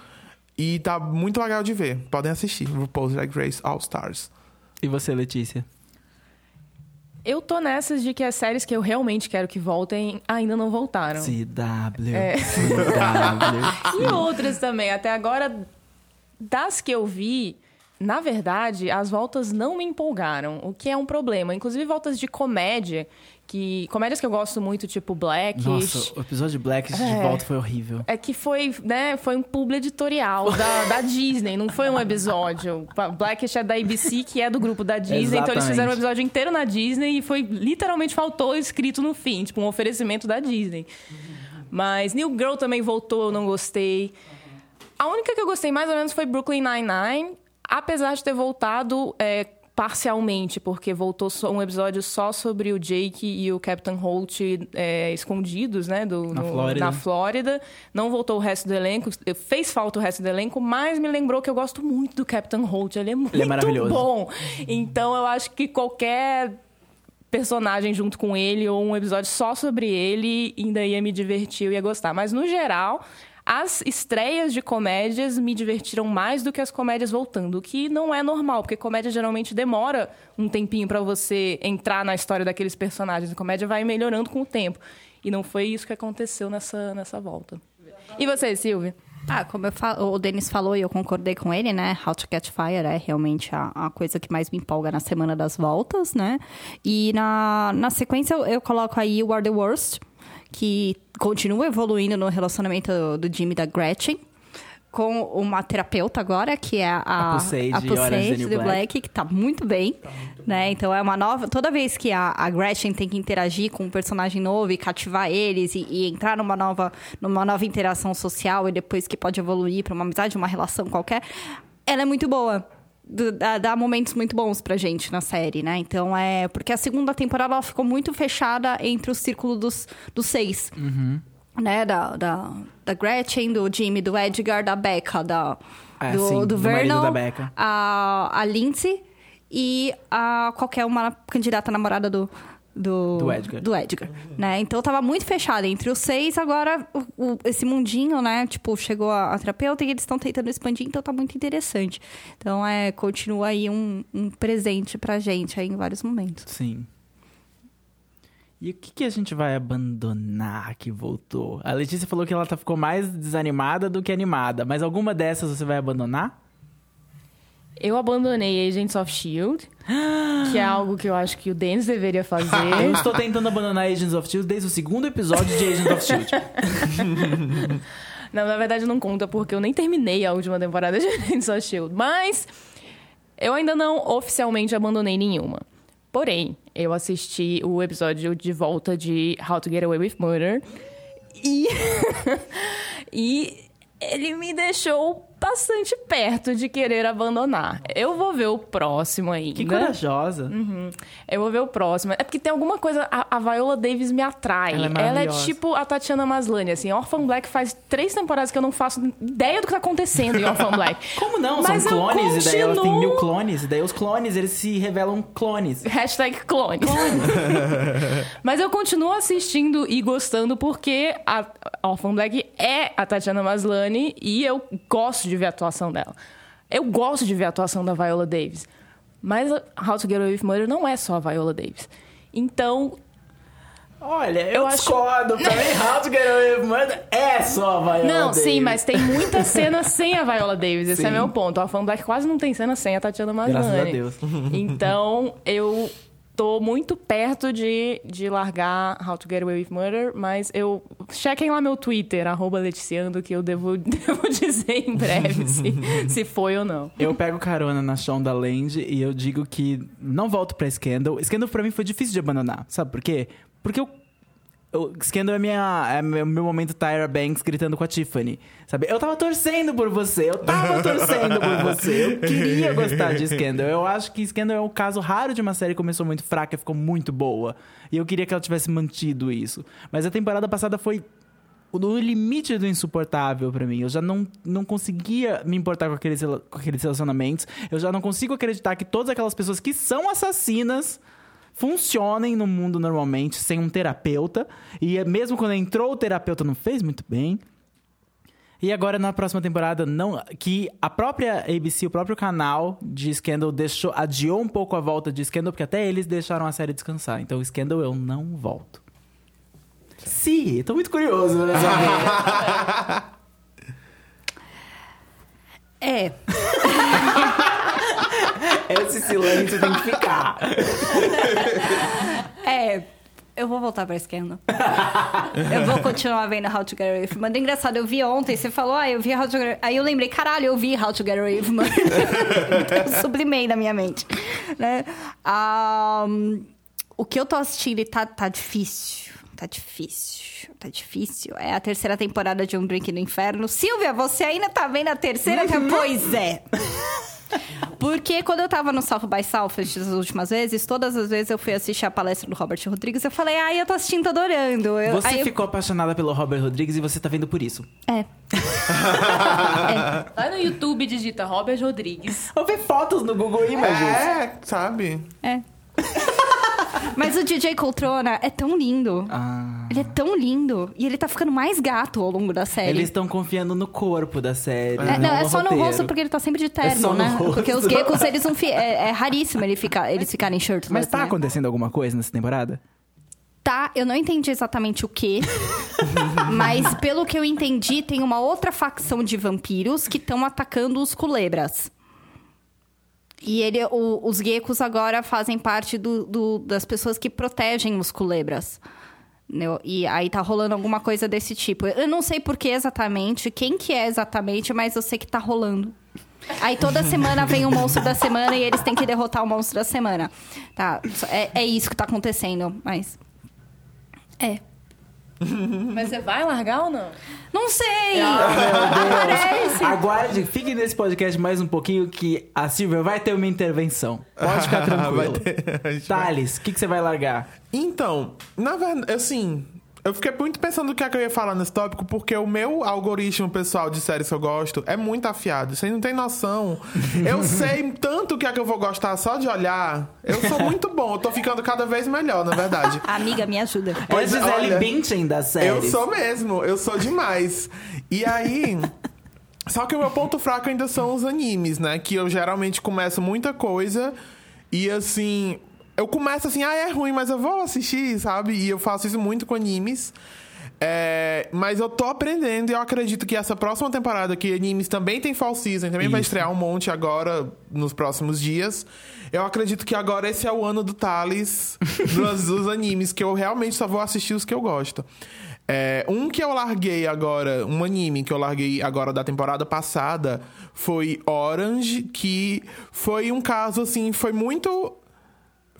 E tá muito legal de ver. Podem assistir. RuPaul's Drag Race All Stars. E você, Letícia? Eu tô nessas de que as séries que eu realmente quero que voltem ainda não voltaram. CW. É. CW. [laughs] E outras também. Até agora, das que eu vi, na verdade, as voltas não me empolgaram, o que é um problema. Inclusive, voltas de comédia, que comédias que eu gosto muito, tipo Blackish. Nossa, o episódio de Black de É. volta foi horrível. É que foi, né, foi um publi editorial da, da Disney, não foi um episódio. Blackish é da ABC, que é do grupo da Disney, então eles Exatamente. fizeram um episódio inteiro na Disney e foi literalmente faltou escrito no fim, tipo um oferecimento da Disney. Mas New Girl também voltou, eu não gostei. A única que eu gostei mais ou menos foi Brooklyn Nine-Nine, apesar de ter voltado é, parcialmente, porque voltou um episódio só sobre o Jake e o Captain Holt é, escondidos, né? Do, Na no- Flórida. na Flórida. Não voltou o resto do elenco. Fez falta o resto do elenco, mas me lembrou que eu gosto muito do Captain Holt. Ele é muito maravilhoso. bom. Então eu acho que qualquer personagem junto com ele ou um episódio só sobre ele ainda ia me divertir, eu ia gostar. Mas no geral, as estreias de comédias me divertiram mais do que as comédias voltando, o que não é normal, porque comédia geralmente demora um tempinho pra você entrar na história daqueles personagens. A comédia vai melhorando com o tempo. E não foi isso que aconteceu nessa, nessa volta. E você, Silvia? Ah, como falo, o Denis falou e eu concordei com ele, né? How to Catch Fire é realmente a, a coisa que mais me empolga na semana das voltas, né? E na, na sequência eu, eu coloco aí You Are the Worst, que continua evoluindo no relacionamento do, do Jimmy e da Gretchen. Com uma terapeuta agora, que é a, A New do Black. Black, que tá muito bem, né? Então é uma nova... Toda vez que a, a Gretchen tem que interagir com um personagem novo e cativar eles e, e entrar numa nova, numa nova interação social e depois que pode evoluir pra uma amizade, uma relação qualquer, ela é muito boa. Dá, dá momentos muito bons pra gente na série, né? Então é... Porque a segunda temporada ela ficou muito fechada entre o círculo dos, dos seis né, da, da, da Gretchen, do Jimmy, do Edgar, da Becca, da, É, do, sim, do Vernon, da Becca. a, a Lindsay e a qualquer uma candidata namorada do, do, Do Edgar. do Edgar, né? Então tava muito fechado entre os seis, agora o- o- esse mundinho, né? Tipo, chegou a, a terapeuta e eles estão tentando expandir, então tá muito interessante. Então é, continua aí um, um presente pra gente aí em vários momentos. Sim. E o que, que a gente vai abandonar que voltou? A Letícia falou que ela tá, ficou mais desanimada do que animada, mas alguma dessas você vai abandonar? Eu abandonei Agents of Shield, que é algo que eu acho que o Denis deveria [laughs] Eu fazer. estou tentando abandonar Agents of Shield desde o segundo episódio de Agents of Shield. [laughs] Não, na verdade não conta, porque eu nem terminei a última temporada de [laughs] Agents of Shield. Mas eu ainda não oficialmente abandonei nenhuma. Porém, eu assisti o episódio de volta de How to Get Away with Murder. E. e ele me deixou bastante perto de querer abandonar. Eu vou ver o próximo ainda. Que corajosa. Uhum. Eu vou ver o próximo. É porque tem alguma coisa. A, a Viola Davis me atrai. Ela é Ela é tipo a Tatiana Maslany, assim. Orphan Black faz três temporadas que eu não faço ideia do que tá acontecendo em Orphan Black. [laughs] Como não? Mas São clones, e daí têm continuo- mil clones, e daí os clones, eles se revelam clones. Hashtag clone. [laughs] Mas eu continuo assistindo e gostando porque a a Orphan Black é a Tatiana Maslany e eu gosto de ver a atuação dela. Eu gosto de ver a atuação da Viola Davis. Mas a How to Get Away with Murder não é só a Viola Davis. Então, Olha, eu, Eu acho- discordo. [laughs] Pra mim, How to Get Away with Murder é só a Viola Não, Davis. sim, mas tem muita cena sem a Viola Davis. Esse Sim. é meu ponto. A Fan Black quase não tem cena sem a Tatiana Maslany. Graças a Deus. Então, eu tô muito perto de, de largar How to Get Away with Murder, mas eu... Chequem lá meu Twitter, arroba Leticiando, que eu devo, [laughs] devo dizer em breve se, [laughs] se foi ou não. Eu pego carona na Shonda Land e eu digo que não volto pra Scandal. Scandal pra mim foi difícil de abandonar. Sabe por quê? Porque eu. Eu- Scandal é, minha, é meu, momento Tyra Banks gritando com a Tiffany. Sabe? Eu tava torcendo por você, eu tava [laughs] torcendo por você. Eu queria gostar de Scandal. Eu acho que Scandal é um caso raro de uma série que começou muito fraca e ficou muito boa. E eu queria que ela tivesse mantido isso. Mas a temporada passada foi no limite do insuportável pra mim. Eu já não, não conseguia me importar com aqueles, com aqueles relacionamentos. Eu já não consigo acreditar que todas aquelas pessoas que são assassinas funcionem no mundo normalmente sem um terapeuta. E é mesmo quando entrou o terapeuta não fez muito bem. E agora na próxima temporada não que a própria ABC, o próprio canal de Scandal deixou adiou um pouco a volta de Scandal porque até eles deixaram a série descansar. Então Scandal eu não volto. Sim, tô muito curioso né. [laughs] É, [laughs] Esse silêncio tem que ficar. é. Eu vou voltar pra Scandal. eu vou continuar vendo How to Get Away with Murder. Engraçado, eu vi ontem, você falou, ah, eu vi How to Get Aí eu lembrei, caralho, eu vi How to Get Away with Murder. [laughs] eu sublimei na minha mente. Né? Ah, o que eu tô assistindo e tá, tá difícil. Tá difícil. Tá difícil. É a terceira temporada de Um Drink no Inferno. Silvia, você ainda tá vendo a terceira temporada? Pois é. [laughs] Porque quando eu tava no South by Southwest as últimas vezes, todas as vezes eu fui assistir a palestra do Robert Rodrigues, eu falei, ai, eu tô assistindo, tô adorando. Eu, Você aí eu- ficou apaixonada pelo Robert Rodrigues e você tá vendo por isso. É. [laughs] Vai no YouTube digita Robert Rodrigues. Eu vi fotos no Google Images. É, sabe? É. [laughs] Mas o DJ Coltrona é tão lindo. Ah. Ele é tão lindo. E ele tá ficando mais gato ao longo da série. Eles estão confiando no corpo da série. É, não, é só no roteiro. rosto porque ele tá sempre de É terno, só no né? rosto. Porque os geckos, eles não... Fi... É, é raríssimo ele ficar, eles ficarem shirtless, Mas tá né? acontecendo alguma coisa nessa temporada? Tá, eu não entendi exatamente o que, [laughs] mas pelo que eu entendi, tem uma outra facção de vampiros que estão atacando os culebras. E ele, o- os geckos agora fazem parte do- do- das pessoas que protegem os culebras. Entendeu? E aí tá rolando alguma coisa desse tipo. Eu não sei por que exatamente, quem que é exatamente, mas eu sei que tá rolando. Aí toda semana vem o monstro da semana e eles têm que derrotar o monstro da semana. Tá, é, é isso que tá acontecendo, mas... É. [laughs] Mas você vai largar ou não? Não sei! Ah, Aparece! Aguarde, fique nesse podcast mais um pouquinho que a Silvia vai ter uma intervenção. Pode ficar [laughs] tranquilo. Vai ter- Thales, o que, que você vai largar? Então, na verdade, assim, Eu fiquei muito pensando o que é que eu ia falar nesse tópico, porque o meu algoritmo pessoal de séries que eu gosto é muito afiado. Vocês não têm noção. Eu [laughs] sei tanto o que é que eu vou gostar só de olhar. Eu sou muito bom. Eu tô ficando cada vez melhor, na verdade. [laughs] Amiga, me ajuda. É Pois, Gisele olha, Bündchen da série. Eu sou mesmo, eu sou demais. E aí. Só que o meu ponto fraco ainda são os animes, né? Que eu geralmente começo muita coisa e assim. Eu começo assim, ah, é ruim, mas eu vou assistir, sabe? E eu faço isso muito com animes. É, mas eu tô aprendendo e eu acredito que essa próxima temporada que animes também tem fall season, também vai Isso. estrear um monte agora nos próximos dias. Eu acredito que agora esse é o ano do Thales [laughs] dos, dos animes, que eu realmente só vou assistir os que eu gosto. É, um que eu larguei agora, um anime que eu larguei agora da temporada passada foi Orange, que foi um caso assim, foi muito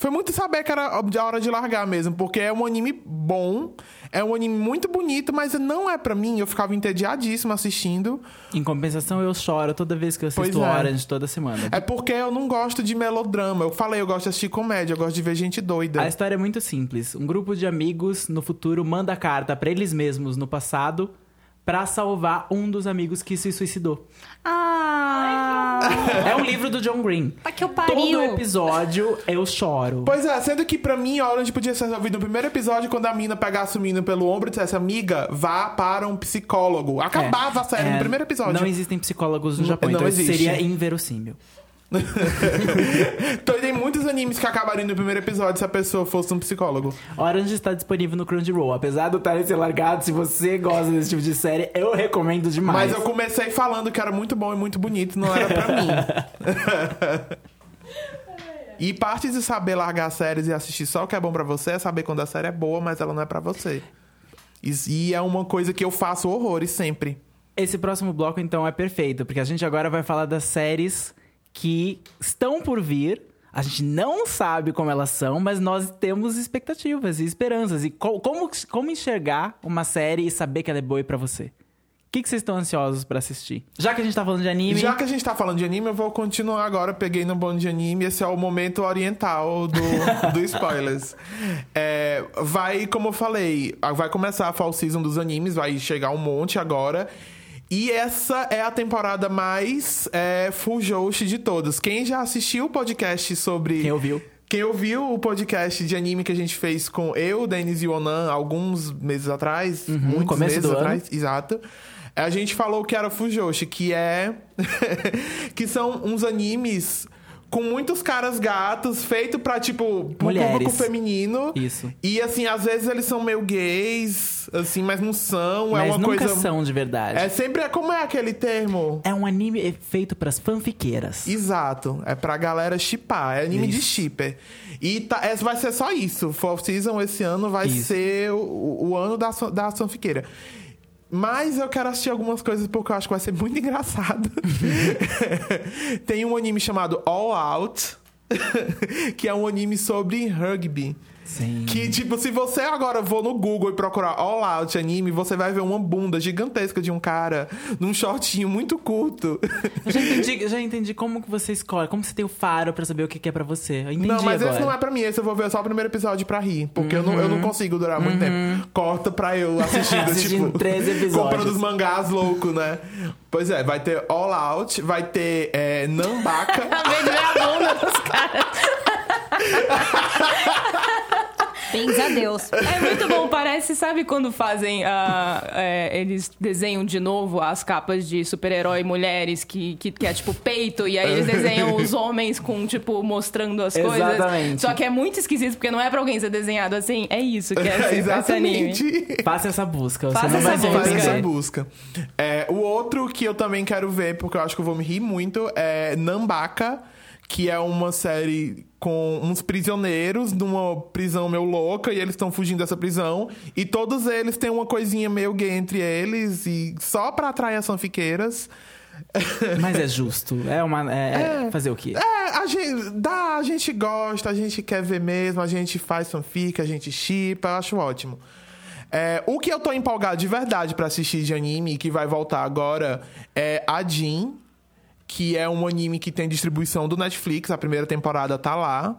foi muito saber que era a hora de largar mesmo, porque é um anime bom, é um anime muito bonito, mas não é pra mim. Eu ficava entediadíssimo assistindo. Em compensação, eu choro toda vez que eu assisto Pois é. Orange toda semana. É porque eu não gosto de melodrama. Eu falei, eu gosto de assistir comédia, eu gosto de ver gente doida. A história é muito simples. Um grupo de amigos no futuro manda carta pra eles mesmos no passado pra salvar um dos amigos que se suicidou. Ah, É um livro do John Green. tá que eu Todo pariu. episódio eu choro. Pois é, sendo que pra mim, Orange podia ser resolvido no primeiro episódio quando a mina pegasse o menino pelo ombro e dissesse, amiga, vá para um psicólogo. Acabava a série É, no primeiro episódio. Não existem psicólogos no Japão, não então isso existe. seria inverossímil. [laughs] Então tem muitos animes que acabariam no primeiro episódio se a pessoa fosse um psicólogo. Orange está disponível no Crunchyroll. Apesar do Tarek ser largado, se você gosta desse tipo de série, eu recomendo demais. Mas eu comecei falando que era muito bom e muito bonito, não era pra mim. [laughs] e parte de saber largar séries e assistir só o que é bom pra você é saber quando a série é boa, mas ela não é pra você. E- E é uma coisa que eu faço horrores sempre. Esse próximo bloco, então, é perfeito, porque a gente agora vai falar das séries que estão por vir. A gente não sabe como elas são, mas nós temos expectativas e esperanças. E co- como, como enxergar uma série e saber que ela é boa pra você? O que, que vocês estão ansiosos pra assistir? Já que a gente tá falando de anime. Já que a gente tá falando de anime, eu vou continuar agora. Peguei no bonde de anime. Esse é o momento oriental do, [laughs] do spoilers. É, vai, como eu falei, vai começar a fall season dos animes. Vai chegar um monte agora. E essa é a temporada mais é, full joshi de todas. Quem já assistiu o podcast sobre... Quem ouviu? Quem ouviu o podcast de anime que a gente fez com eu, Denis e Onan, alguns meses atrás, muitos Uhum, começo meses do ano. atrás, exato. A gente falou que era Fujoshi, que é. [laughs] que são uns animes com muitos caras gatos, feito pra, tipo, pro Mulheres. público feminino. Isso. E assim, às vezes eles são meio gays, assim, mas não são. é mas uma nunca coisa. são de verdade. É sempre. Como é aquele termo? É um anime feito pras fanfiqueiras. Exato. É pra galera chipar. É anime de Isso. shipper. E tá, essa vai ser só isso. Fall Season esse ano vai Isso. ser o, o ano da, da fanfiqueira. Mas eu quero assistir algumas coisas porque eu acho que vai ser muito [laughs] engraçado. [laughs] Tem um anime chamado All Out, [laughs] que é um anime sobre rugby. Sim. Que, tipo, se você agora for no Google e procurar All Out anime, você vai ver uma bunda gigantesca de um cara num shortinho muito curto. Eu já entendi, [laughs] já entendi como que você escolhe, como você tem o faro pra saber o que é pra você. Eu entendi Não, mas agora. esse não é pra mim. Esse eu vou ver só o primeiro episódio pra rir. Porque eu, não, eu não consigo durar muito tempo. Corta pra eu assistindo, Uhum. [laughs] Assistindo tipo... três [laughs] episódios. Comprando os mangás loucos, né? Pois é, vai ter All Out, vai ter é, Nambaka. Bens a Deus. É muito bom, parece, sabe quando fazem. ah, é, eles desenham de novo as capas de super-herói mulheres, que, que, que é tipo peito, e aí eles [laughs] desenham os homens com, tipo, mostrando as coisas. Exatamente. Só que é muito esquisito, porque não é pra alguém ser desenhado assim. É isso que é esse, esse anime. Exatamente. Faça essa busca, Faça essa se busca. Faz essa busca. É, o outro que eu também quero ver, porque eu acho que eu vou me rir muito, é Nambaka, que é uma série com uns prisioneiros numa prisão meio louca e eles estão fugindo dessa prisão. E todos eles têm uma coisinha meio gay entre eles e só pra atrair as fanfiqueiras. [laughs] Mas é justo. É uma. É, é fazer o quê? É, a gente, dá, a gente gosta, a gente quer ver mesmo, a gente faz fanfic, a gente chipa, eu acho ótimo. É, o que eu tô empolgado de verdade pra assistir de anime, que vai voltar agora, é a Jin, que é um anime que tem distribuição do Netflix, a primeira temporada tá lá.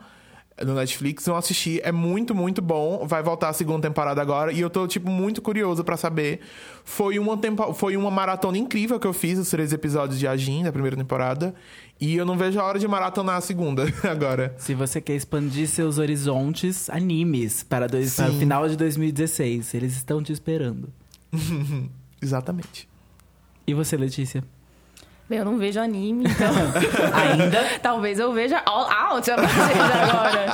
no Netflix. Não assisti, é muito, muito bom. Vai voltar a segunda temporada agora e eu tô, tipo, muito curioso pra saber. Foi uma, tempo... Foi uma maratona incrível que eu fiz, os três episódios de Agin, da primeira temporada. E eu não vejo a hora de maratonar a segunda [laughs] agora. Se você quer expandir seus horizontes, animes para, dois, para o final de 2016. Eles estão te esperando. [laughs] Exatamente. E você, Letícia? Bem, eu não vejo anime, então [laughs] Ainda? [laughs] talvez eu veja All Out a partir de [laughs] agora.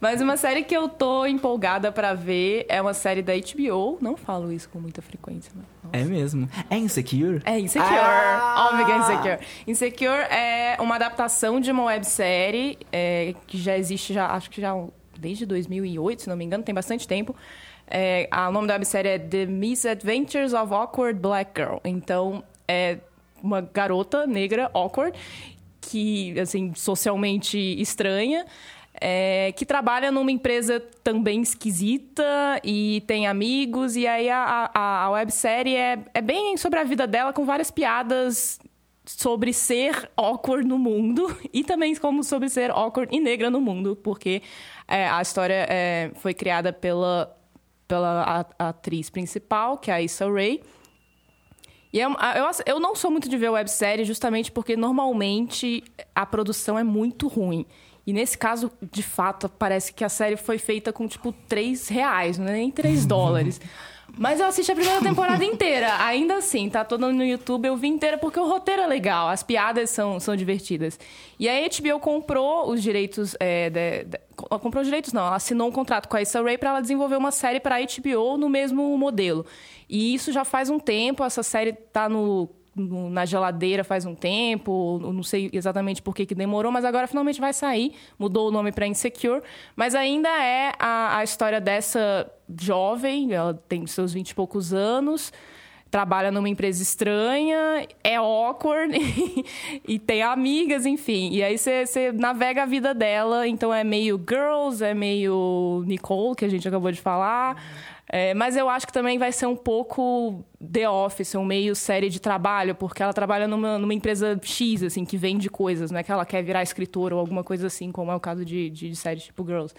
Mas uma série que eu tô empolgada pra ver é uma série da HBO. Não falo isso com muita frequência, mas... nossa. É mesmo. É Insecure? É Insecure. Ah! Óbvio que é Insecure. Insecure é uma adaptação de uma websérie é, que já existe, já, acho que já desde 2008, se não me engano, tem bastante tempo. É, a- o nome da websérie é The Misadventures of Awkward Black Girl. Então, é uma garota negra awkward, que, assim, socialmente estranha, é, que trabalha numa empresa também esquisita e tem amigos. E aí a, a, a websérie é, é bem sobre a vida dela, com várias piadas sobre ser awkward no mundo [laughs] e também como sobre ser awkward e negra no mundo, porque é, a história é, foi criada pela, pela atriz principal, que é a Issa Rae. E é eu, ass- eu não sou muito de ver websérie justamente porque normalmente a produção é muito ruim. E nesse caso, de fato, parece que a série foi feita com tipo 3 reais, não é nem 3 [laughs] dólares. Mas eu assisti a primeira temporada inteira. Ainda assim, tá toda no YouTube, eu vi inteira porque o roteiro é legal, as piadas são, são divertidas. E a HBO comprou os direitos. é, de- de- co- comprou os direitos, não. Ela assinou um contrato com a Issa Rae para ela desenvolver uma série para a HBO no mesmo modelo. E isso já faz um tempo, essa série tá no na geladeira faz um tempo, não sei exatamente por que, que demorou, mas agora finalmente vai sair. Mudou o nome para Insecure, mas ainda é a, a história dessa jovem, ela tem seus 20 e poucos anos, trabalha numa empresa estranha, é awkward [laughs] e tem amigas, enfim. E aí você navega a vida dela, então é meio Girls, é meio Nicole, que a gente acabou de falar. É, mas eu acho que também vai ser um pouco The Office, um meio série de trabalho, porque ela trabalha numa, numa empresa X, assim, que vende coisas, não é que ela quer virar escritora ou alguma coisa assim, como é o caso de, de, séries tipo Girls.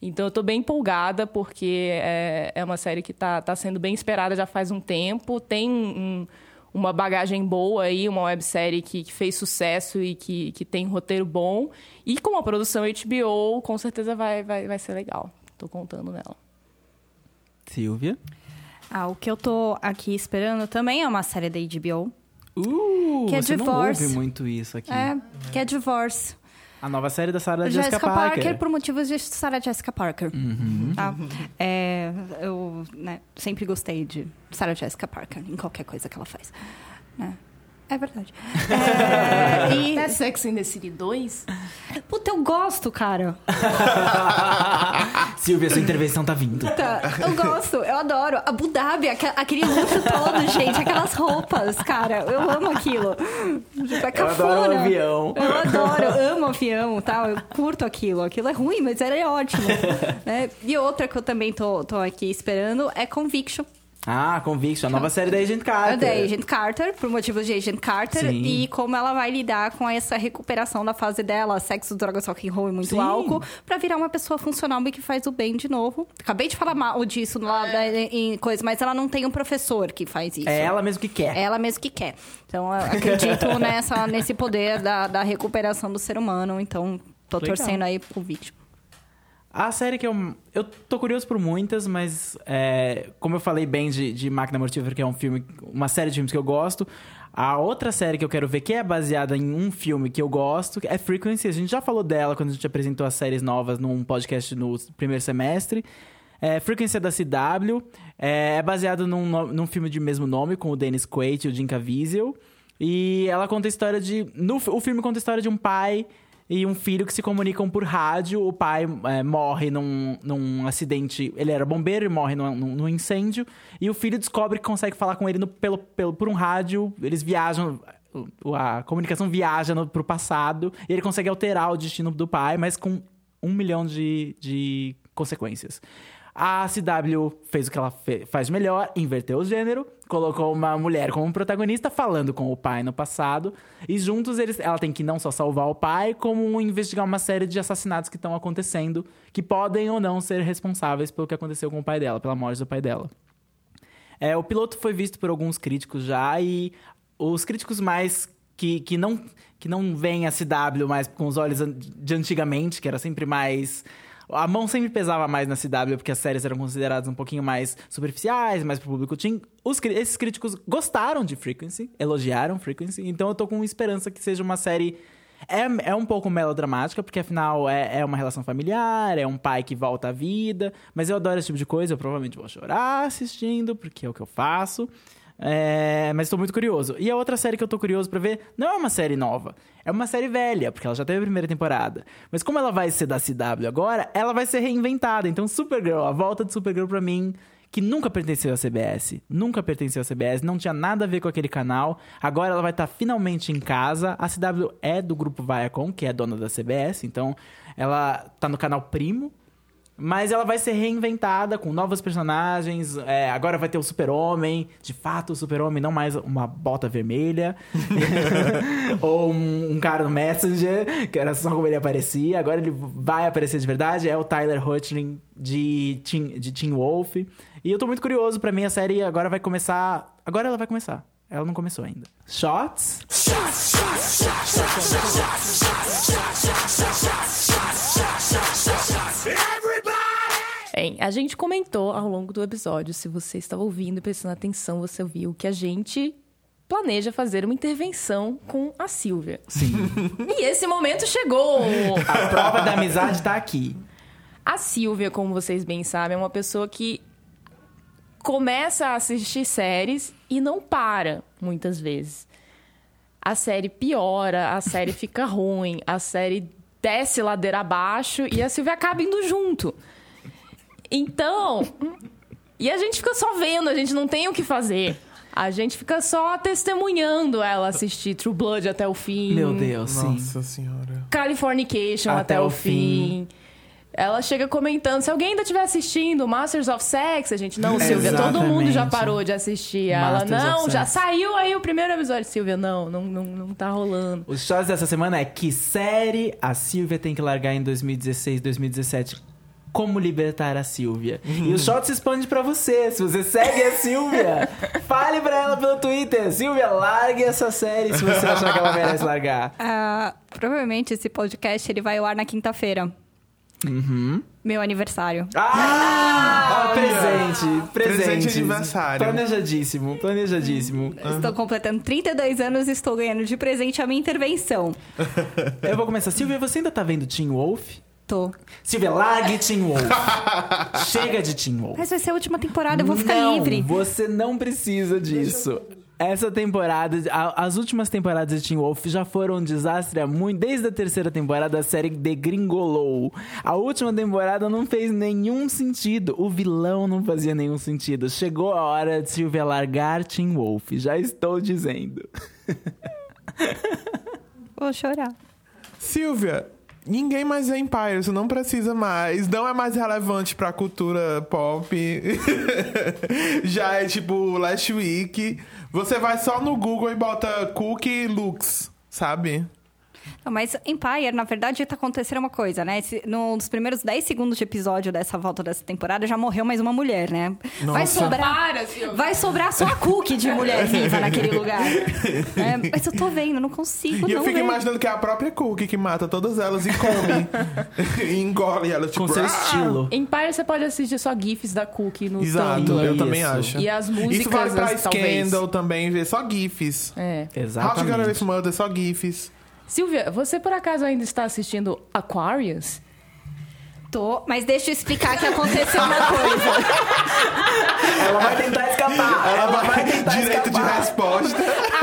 Então eu tô bem empolgada, porque é, é uma série que tá, tá sendo bem esperada já faz um tempo, tem um, uma bagagem boa aí, uma websérie que, que fez sucesso e que, que tem um roteiro bom. E com a produção HBO, com certeza vai, vai, vai ser legal. Tô contando nela. Silvia? Ah, o que eu tô aqui esperando também é uma série da HBO. Uh, Que é você Divorce. não ouve muito isso aqui. É, que é Divorce. A nova série da Sarah Jessica, Jessica, Parker. Parker. por motivos de Sarah Jessica Parker. Tá? É, eu né, sempre gostei de Sarah Jessica Parker em qualquer coisa que ela faz. né? É verdade. É, e, Até Sex and the City 2? puta, eu gosto, cara. [laughs] Silvia, sua intervenção tá vindo. Tá, eu gosto, eu adoro. Abu Dhabi, aque- aquele luxo todo, gente, aquelas roupas, cara, eu amo aquilo. Tipo, é Eu cafona. adoro o avião. Eu adoro, eu amo avião tal, eu curto aquilo. Aquilo é ruim, mas é ótimo. né? E outra que eu também tô, tô aqui esperando é Conviction. Ah, Conviction, a nova série da Agent É Carter. da Agent Carter, por motivos de Agent Carter, Sim. e como ela vai lidar com essa recuperação da fase dela, sexo, drogas, rock and roll e muito Sim. álcool, pra virar uma pessoa funcional e que faz o bem de novo. Acabei de falar mal disso lá da- em coisa, mas ela não tem um professor que faz isso. É ela mesmo que quer. É ela mesmo que quer. Então, eu acredito [laughs] nessa, nesse poder da, da recuperação do ser humano. Então, tô Legal. torcendo aí pro vídeo. A série que eu. Eu tô curioso por muitas, mas é, como eu falei bem de, de Máquina Mortífera, que é um filme. Uma série de filmes que eu gosto. A outra série que eu quero ver, que é baseada em um filme que eu gosto, é Frequency. A gente já falou dela quando a gente apresentou as séries novas num podcast no primeiro semestre. É, Frequency é da CW. É, é baseado num, num filme de mesmo nome, com o Dennis Quaid e o Jim Caviezel. E ela conta a história de. No, o filme conta a história de um pai e um filho que se comunicam por rádio. O pai é, morre num, num acidente. Ele era bombeiro e morre num, num- incêndio. E o filho descobre que consegue falar com ele no- pelo, pelo, por um rádio. Eles viajam. A comunicação viaja no, pro passado. E ele consegue alterar o destino do pai, mas com um milhão de, de consequências. A CW fez o que ela faz melhor, inverteu o gênero, colocou uma mulher como protagonista, falando com o pai no passado, e juntos eles, ela tem que não só salvar o pai, como investigar uma série de assassinatos que estão acontecendo, que podem ou não ser responsáveis pelo que aconteceu com o pai dela, pela morte do pai dela. É, o piloto foi visto por alguns críticos já e os críticos mais que, que não que não veem a CW mais com os olhos de antigamente, que era sempre mais a mão sempre pesava mais na CW porque as séries eram consideradas um pouquinho mais superficiais, mais pro público teen. Os, esses críticos gostaram de Frequency, elogiaram Frequency, então eu tô com esperança que seja uma série é, é um pouco melodramática, porque afinal é, é uma relação familiar, é um pai que volta à vida. Mas eu adoro esse tipo de coisa, eu provavelmente vou chorar assistindo, porque é o que eu faço. É, mas estou muito curioso. E a outra série que eu tô curioso pra ver não é uma série nova, é uma série velha, porque ela já teve a primeira temporada. Mas como ela vai ser da CW agora, ela vai ser reinventada. Então, Supergirl, a volta de Supergirl pra mim que nunca pertenceu à CBS. Nunca pertenceu à CBS, não tinha nada a ver com aquele canal. Agora ela vai estar finalmente em casa. A CW é do grupo Viacom, que é dona da CBS, então ela tá no canal Primo. Mas ela vai ser reinventada com novos personagens. É, agora vai ter o Super-Homem. De fato, o Super-Homem, não mais uma bota vermelha. Ou um, um cara no Messenger, que era só como ele aparecia. Agora ele vai aparecer de verdade. É o Tyler Hoechlin de Teen, de Teen Wolf. E eu tô muito curioso. Pra mim, a série agora vai começar... Agora ela vai começar. Ela não começou ainda. Shots? Bem, a gente comentou ao longo do episódio, se você estava ouvindo e prestando atenção, você viu que a gente planeja fazer uma intervenção com a Silvia. Sim. E esse momento chegou! a prova da amizade tá aqui. A Silvia, como vocês bem sabem, é uma pessoa que começa a assistir séries e não para, muitas vezes. A série piora, a série fica [laughs] ruim, a série desce ladeira abaixo e a Silvia acaba indo junto. Então, e a gente fica só vendo, a gente não tem o que fazer. A gente fica só testemunhando ela assistir True Blood até o fim. Meu Deus, sim. Nossa senhora. Californication até, Até o o fim. Ela chega comentando, se alguém ainda estiver assistindo Masters of Sex, a gente, não, Silvia, todo mundo já Exatamente. parou de assistir. Ela, Masters não, já Sex. saiu aí o primeiro episódio. Silvia, não, não, não, não tá rolando. Os shots dessa semana é que série a Silvia tem que largar em 2016, 2017. Como libertar a Silvia. E o shot se expande pra você. Se você segue a Silvia, [laughs] fale pra ela pelo Twitter. Silvia, largue essa série se você achar que ela merece largar. [laughs] Ah, provavelmente esse podcast ele vai ao ar na quinta-feira. Meu aniversário. Ah! Olha! presente, presente. Presente de aniversário. Planejadíssimo, planejadíssimo. Estou completando 32 anos e estou ganhando de presente a minha intervenção. [laughs] Eu vou começar. Silvia, você ainda tá vendo Teen Wolf? Tô. Silvia, largue Teen Wolf. [laughs] Chega de Teen Wolf. Mas vai ser a última temporada, eu vou ficar não, livre. Você não precisa disso. Essa temporada, a- as últimas temporadas de Teen Wolf já foram um desastre há muito. Desde a terceira temporada, a série degringolou. A última temporada não fez nenhum sentido. O vilão não fazia nenhum sentido. Chegou a hora de Silvia largar Teen Wolf. Já estou dizendo. [laughs] Vou chorar. Silvia, ninguém mais é Empire, você não precisa mais. Não é mais relevante pra cultura pop. [laughs] Já é tipo Last Week. Você vai só no Google e bota Cookie Looks, sabe? Não, mas Empire, na verdade, tá acontecendo uma coisa, né? Esse, nos primeiros 10 segundos de episódio dessa volta dessa temporada, já morreu mais uma mulher, né? Vai Nossa. sobrar. Para. Vai sobrar só a cookie de mulher viva naquele lugar. É, mas eu tô vendo, não consigo E eu não fico ver. imaginando que é a própria Cookie que mata todas elas e come. [laughs] e engole elas, tipo... Com seu "Ah!" estilo. Empire você pode assistir só GIFs da Cookie no Exato, eu também Isso. acho. E as músicas, Isso vale pra talvez. Scandal também, ver só GIFs. É. How to Get Away Exatamente. with Murder, só GIFs. Silvia, você por acaso ainda está assistindo Aquarius? Tô, mas deixa eu explicar que aconteceu uma coisa. [laughs] Ela vai tentar escapar. Ela vai tentar Direito de escapar. resposta.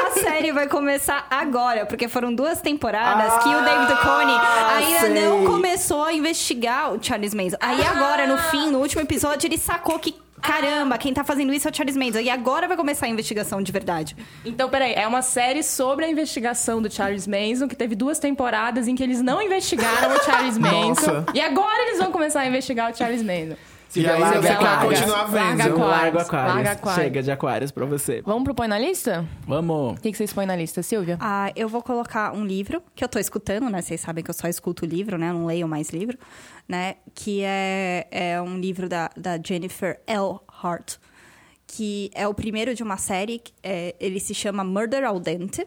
A série vai começar agora, porque foram duas temporadas que o David Duchovny Ah, ainda sei. não começou a investigar o Charles Manson. Aí agora, no fim, no último episódio, ele sacou que, caramba, quem tá fazendo isso é o Charles Manson. E agora vai começar a investigação de verdade. Então, peraí, é uma série sobre a investigação do Charles Manson, que teve duas temporadas em que eles não investigaram o Charles [laughs] Manson. Nossa. E agora eles vão começar a investigar o Charles Manson. E aí larga você quer Aquários. continuar vendo. Larga Eu largo Aquários. Aquários. Larga Aquários. Chega de Aquários pra você. Vamos pro Põe na Lista? Vamos. O que, que vocês põem na lista, Silvia? Ah, eu vou colocar um livro que eu tô escutando, né? Vocês sabem que eu só escuto livro, né? Eu não leio mais livro, né? Que é, é um livro da, da Jennifer L. Hart, que é o primeiro de uma série. é, ele se chama Murder al Dente.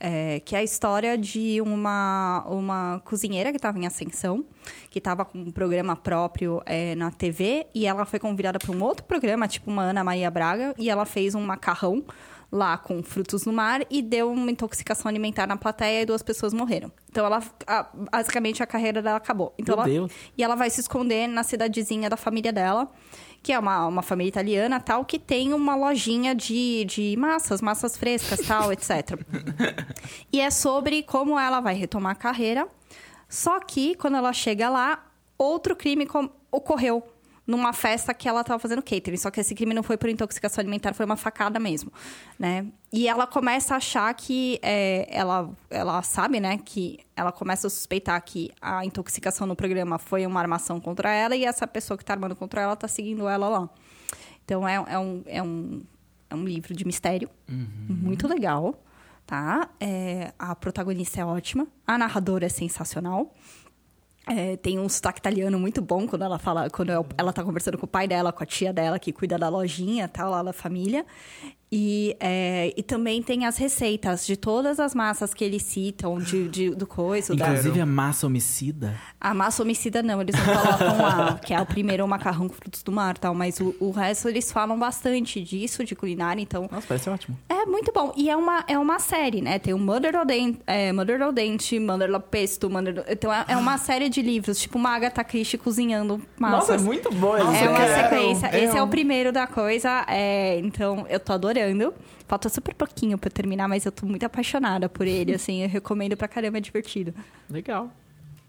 É, que é a história de uma, uma cozinheira que estava em ascensão, que estava com um programa próprio é, na TV, e ela foi convidada para um outro programa, tipo uma Ana Maria Braga, e ela fez um macarrão lá com frutos no mar e deu uma intoxicação alimentar na plateia e duas pessoas morreram. Então ela a- basicamente a carreira dela acabou. Então Meu ela, Deus. e ela vai se esconder na cidadezinha da família dela, que é uma, uma família italiana tal, que tem uma lojinha de, de massas, massas frescas, tal, etc. [laughs] E é sobre como ela vai retomar a carreira. Só que, quando ela chega lá, outro crime ocorreu numa festa que ela estava fazendo catering. Só que esse crime não foi por intoxicação alimentar, foi uma facada mesmo, né? E ela começa a achar que... é, ela, ela sabe, né? Que ela começa a suspeitar que a intoxicação no programa foi uma armação contra ela. E essa pessoa que está armando contra ela está seguindo ela lá. Então, é, é um... É um é um livro de mistério, muito legal, tá? É, a protagonista é ótima, a narradora é sensacional. É, tem um sotaque italiano muito bom quando ela fala, quando eu- ela tá conversando com o pai dela, com a tia dela, que cuida da lojinha, tal, lá da família. E, é, e também tem as receitas de todas as massas que eles citam, de, de- do coisa. da- Inclusive a massa homicida. a massa homicida não, eles não colocam lá, [laughs] que é o primeiro macarrão com frutos do mar tal, mas o, o resto eles falam bastante disso, de culinária, então Nossa, parece ótimo. é muito bom. E é uma, é uma série, né? Tem o Mother ao Dente, é, Mother ao Dente, Mother ao Pesto, Mother... Então é, é uma [gasps] série de livros, tipo uma Agatha Christie cozinhando massas. muito bom Nossa, É uma sequência. eu Esse é o primeiro da coisa. é, então, eu tô adorando. Falta super pouquinho pra eu terminar, mas eu tô muito apaixonada por ele, [laughs] assim. Eu recomendo pra caramba, é divertido. Legal.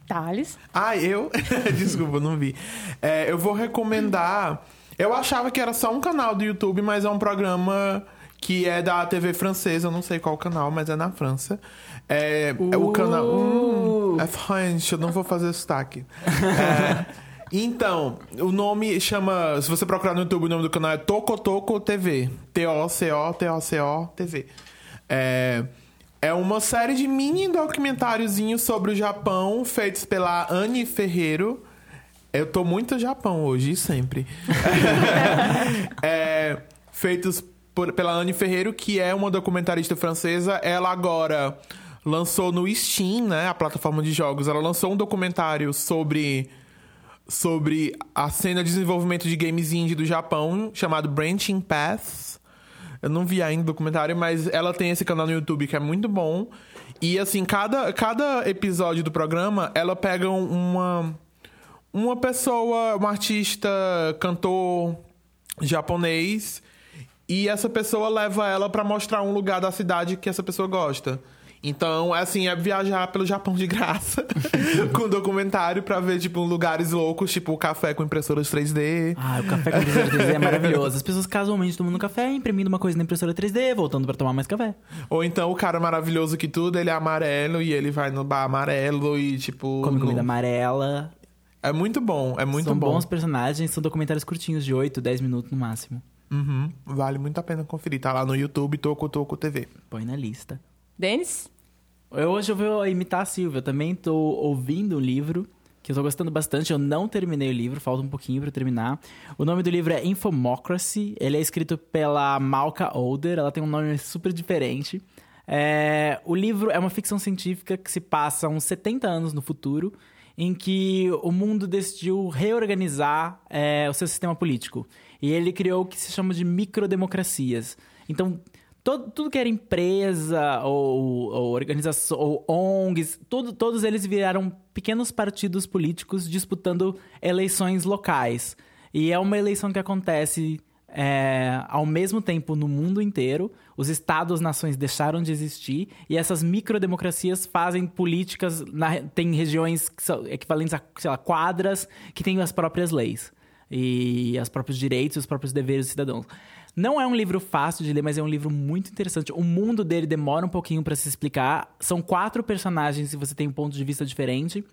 Thales? Ah, eu? [laughs] Desculpa, não vi. É, eu vou recomendar. Eu achava que era só um canal do YouTube, mas é um programa que é da TV francesa. Eu não sei qual canal, mas é na França. É, é o canal. Hum, é French, eu não vou fazer sotaque. [laughs] É, então, o nome chama. Se você procurar no YouTube, o nome do canal é Toco Toco TV. T-O-C-O-T-O-C-O TV. É. É uma série de mini documentáriozinhos sobre o Japão, feitos pela Anne Ferreiro. Eu tô muito Japão hoje, e sempre. [laughs] É, feitos por- pela Anne Ferreiro, que é uma documentarista francesa. Ela agora lançou no Steam, né, a plataforma de jogos, ela lançou um documentário sobre sobre a cena de desenvolvimento de games indie do Japão, chamado Branching Paths. Eu não vi ainda o documentário, mas ela tem esse canal no YouTube que é muito bom. E assim, cada, cada episódio do programa, ela pega um- uma uma pessoa, um artista, cantor japonês, e essa pessoa leva ela pra mostrar um lugar da cidade que essa pessoa gosta. Então, assim, é viajar pelo Japão de graça [laughs] com documentário pra ver, tipo, lugares loucos, tipo o café com impressoras 3D. Ah, o café com impressora 3D é [laughs] maravilhoso. As pessoas casualmente tomando café, imprimindo uma coisa na impressora 3D, voltando pra tomar mais café. Ou então o cara maravilhoso que tudo, ele é amarelo e ele vai no bar amarelo e, tipo. Come no- comida amarela. É muito bom, é muito são bom. bons personagens, são documentários curtinhos, de 8, 10 minutos no máximo. Uhum, vale muito a pena conferir. Tá lá no YouTube, Toco Toco TV. Põe na lista. Denis? Eu, hoje eu vou imitar a Silvia. Eu também tô ouvindo um livro que eu tô gostando bastante. Eu não terminei o livro, falta um pouquinho eu terminar. O nome do livro é Infomocracy. Ele é escrito pela Malka Older. Ela tem um nome super diferente. É, o livro é uma ficção científica que se passa uns 70 anos no futuro, em que o mundo decidiu reorganizar é, o seu sistema político. E ele criou o que se chama de microdemocracias. Então, todo, tudo que era empresa ou, ou organização ou ONGs, tudo, todos eles viraram pequenos partidos políticos disputando eleições locais. E é uma eleição que acontece é, ao mesmo tempo no mundo inteiro. Os estados-nações deixaram de existir e essas microdemocracias fazem políticas. Na, tem regiões que são equivalentes a lá, quadras que têm as próprias leis e os próprios direitos e os próprios deveres dos cidadãos. Não é um livro fácil de ler, mas é um livro muito interessante. O mundo dele demora um pouquinho para se explicar. São quatro personagens e você tem um ponto de vista diferente.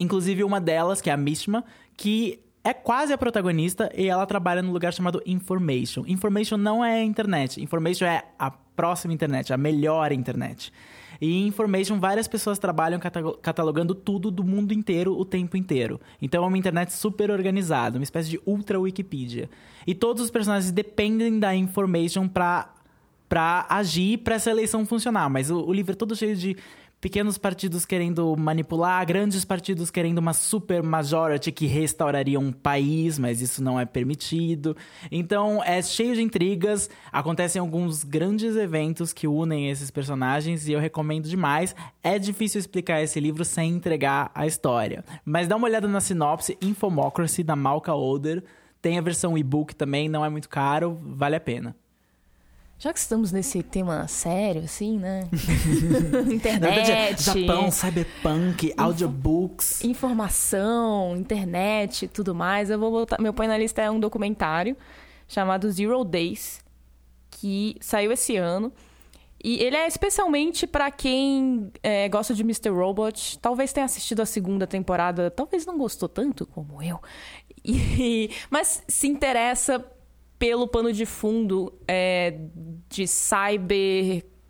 Inclusive uma delas, que é a Mishma, que é quase a protagonista e ela trabalha no lugar chamado Information. Information não é a internet, Information é a próxima internet, a melhor internet. E em Information, várias pessoas trabalham cata- catalogando tudo do mundo inteiro o tempo inteiro. Então é uma internet super organizada, uma espécie de ultra Wikipedia. E todos os personagens dependem da Information pra, pra agir pra essa eleição funcionar. Mas o, o livro é todo cheio de pequenos partidos querendo manipular, grandes partidos querendo uma super majority que restauraria um país, mas isso não é permitido. Então é cheio de intrigas, acontecem alguns grandes eventos que unem esses personagens e eu recomendo demais. É difícil explicar esse livro sem entregar a história, mas dá uma olhada na sinopse Infomocracy da Malka Older. Tem a versão e-book também, não é muito caro, vale a pena. Já que estamos nesse tema sério, assim, né? [laughs] Internet. é Japão, cyberpunk, audiobooks. informação, internet, tudo mais. Eu vou botar. Meu põe na lista é um documentário chamado Zero Days, que saiu esse ano. E ele é especialmente para quem é, gosta de Mr. Robot. Talvez tenha assistido a segunda temporada, talvez não gostou tanto como eu. E- mas se interessa pelo pano de fundo é, de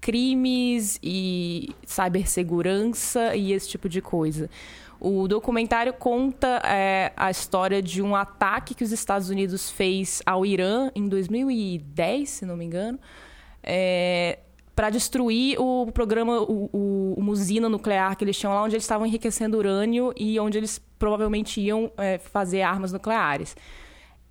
cybercrimes e cibersegurança e esse tipo de coisa. O documentário conta é, a história de um ataque que os Estados Unidos fez ao Irã em 2010, se não me engano, para destruir o programa, o, o- uma usina nuclear que eles tinham lá, onde eles estavam enriquecendo urânio e onde eles provavelmente iam é, fazer armas nucleares.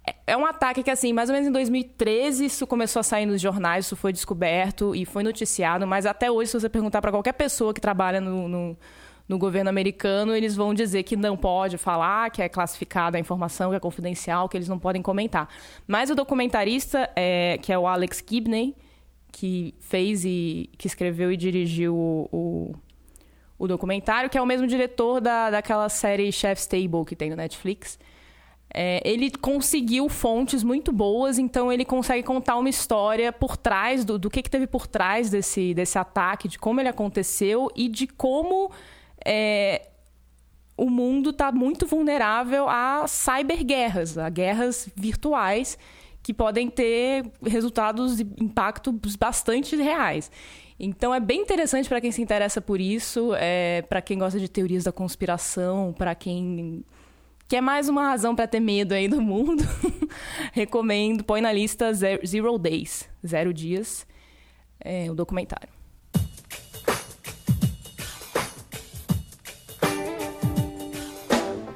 É- É um ataque que, assim, mais ou menos em 2013 isso começou a sair nos jornais, isso foi descoberto e foi noticiado, mas até hoje, se você perguntar para qualquer pessoa que trabalha no, no, no governo americano, eles vão dizer que não pode falar, que é classificada a informação, que é confidencial, que eles não podem comentar. Mas o documentarista, é, que é o Alex Gibney, que fez e que escreveu e dirigiu o, o, o documentário, que é o mesmo diretor da, daquela série Chef's Table que tem no Netflix. É, ele conseguiu fontes muito boas, então ele consegue contar uma história por trás do, do que, que teve por trás desse, desse ataque, de como ele aconteceu e de como é, o mundo está muito vulnerável a cyberguerras, a guerras virtuais que podem ter resultados e impactos bastante reais. Então é bem interessante para quem se interessa por isso, é, para quem gosta de teorias da conspiração, para quem quer mais uma razão para ter medo aí do mundo. [laughs] Recomendo, põe na lista Ze- Zero Days, Zero Dias, é, o documentário.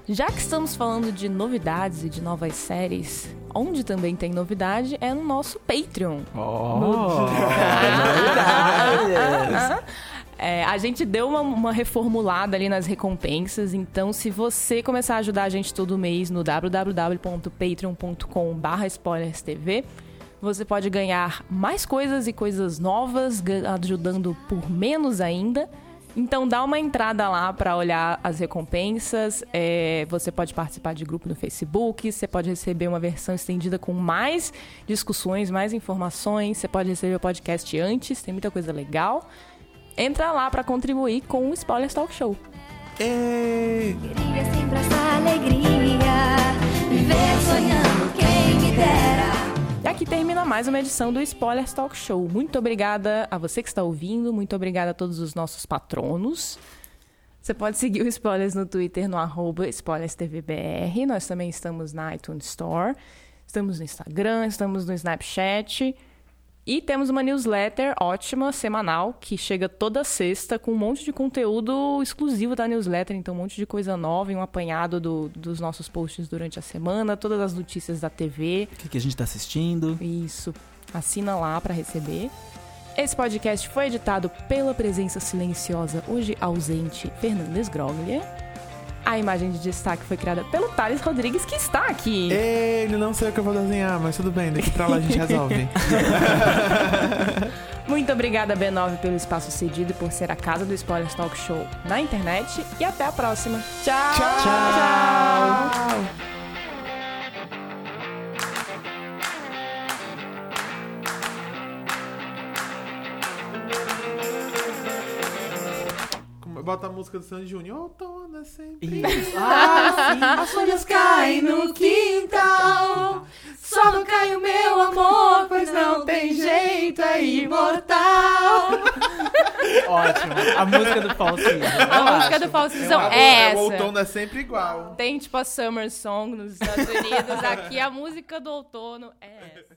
Já que estamos falando de novidades e de novas séries, onde também tem novidade é no nosso Patreon. [laughs] [laughs] É, a gente deu uma, uma reformulada ali nas recompensas, então se você começar a ajudar a gente todo mês no www.patreon.com.br spoilerstv, você pode ganhar mais coisas e coisas novas, ajudando por menos ainda. Então dá uma entrada lá para olhar as recompensas. é, você pode participar de grupo no Facebook, você pode receber uma versão estendida com mais discussões, mais informações. Você pode receber o podcast antes, tem muita coisa legal. Entra lá para contribuir com o Spoilers Talk Show. Ê! Queria sempre essa alegria, viver sonhando quem me dera. E aqui termina mais uma edição do Spoilers Talk Show. Muito obrigada a você que está ouvindo, muito obrigada a todos os nossos patronos. Você pode seguir o Spoilers no Twitter, no arroba SpoilersTVBR. Nós também estamos na iTunes Store, estamos no Instagram, estamos no Snapchat. E temos uma newsletter ótima, semanal, que chega toda sexta com um monte de conteúdo exclusivo da newsletter. Então, um monte de coisa nova e um apanhado do- dos nossos posts durante a semana, todas as notícias da TV. O que, que a gente tá assistindo? Isso. Assina lá para receber. Esse podcast foi editado pela presença silenciosa, hoje ausente, Fernandes Groglia. A imagem de destaque foi criada pelo Thales Rodrigues, que está aqui. Ele não sei o que eu vou desenhar, mas tudo bem, daqui pra lá a gente resolve. [laughs] Muito obrigada, B9, pelo espaço cedido e por ser a casa do Spoilers Talk Show na internet. E até a próxima. Tchau! Tchau! Como- Bota a música do Sandy Júnior. Outono, sempre. As folhas caem no quintal. Só não cai o meu amor, pois não tem jeito, é imortal. Ótimo. A música do Falsinho. A música do Falsizão é O essa. outono é sempre igual. Tem tipo a Summer Song nos Estados Unidos. Aqui a música do outono é essa.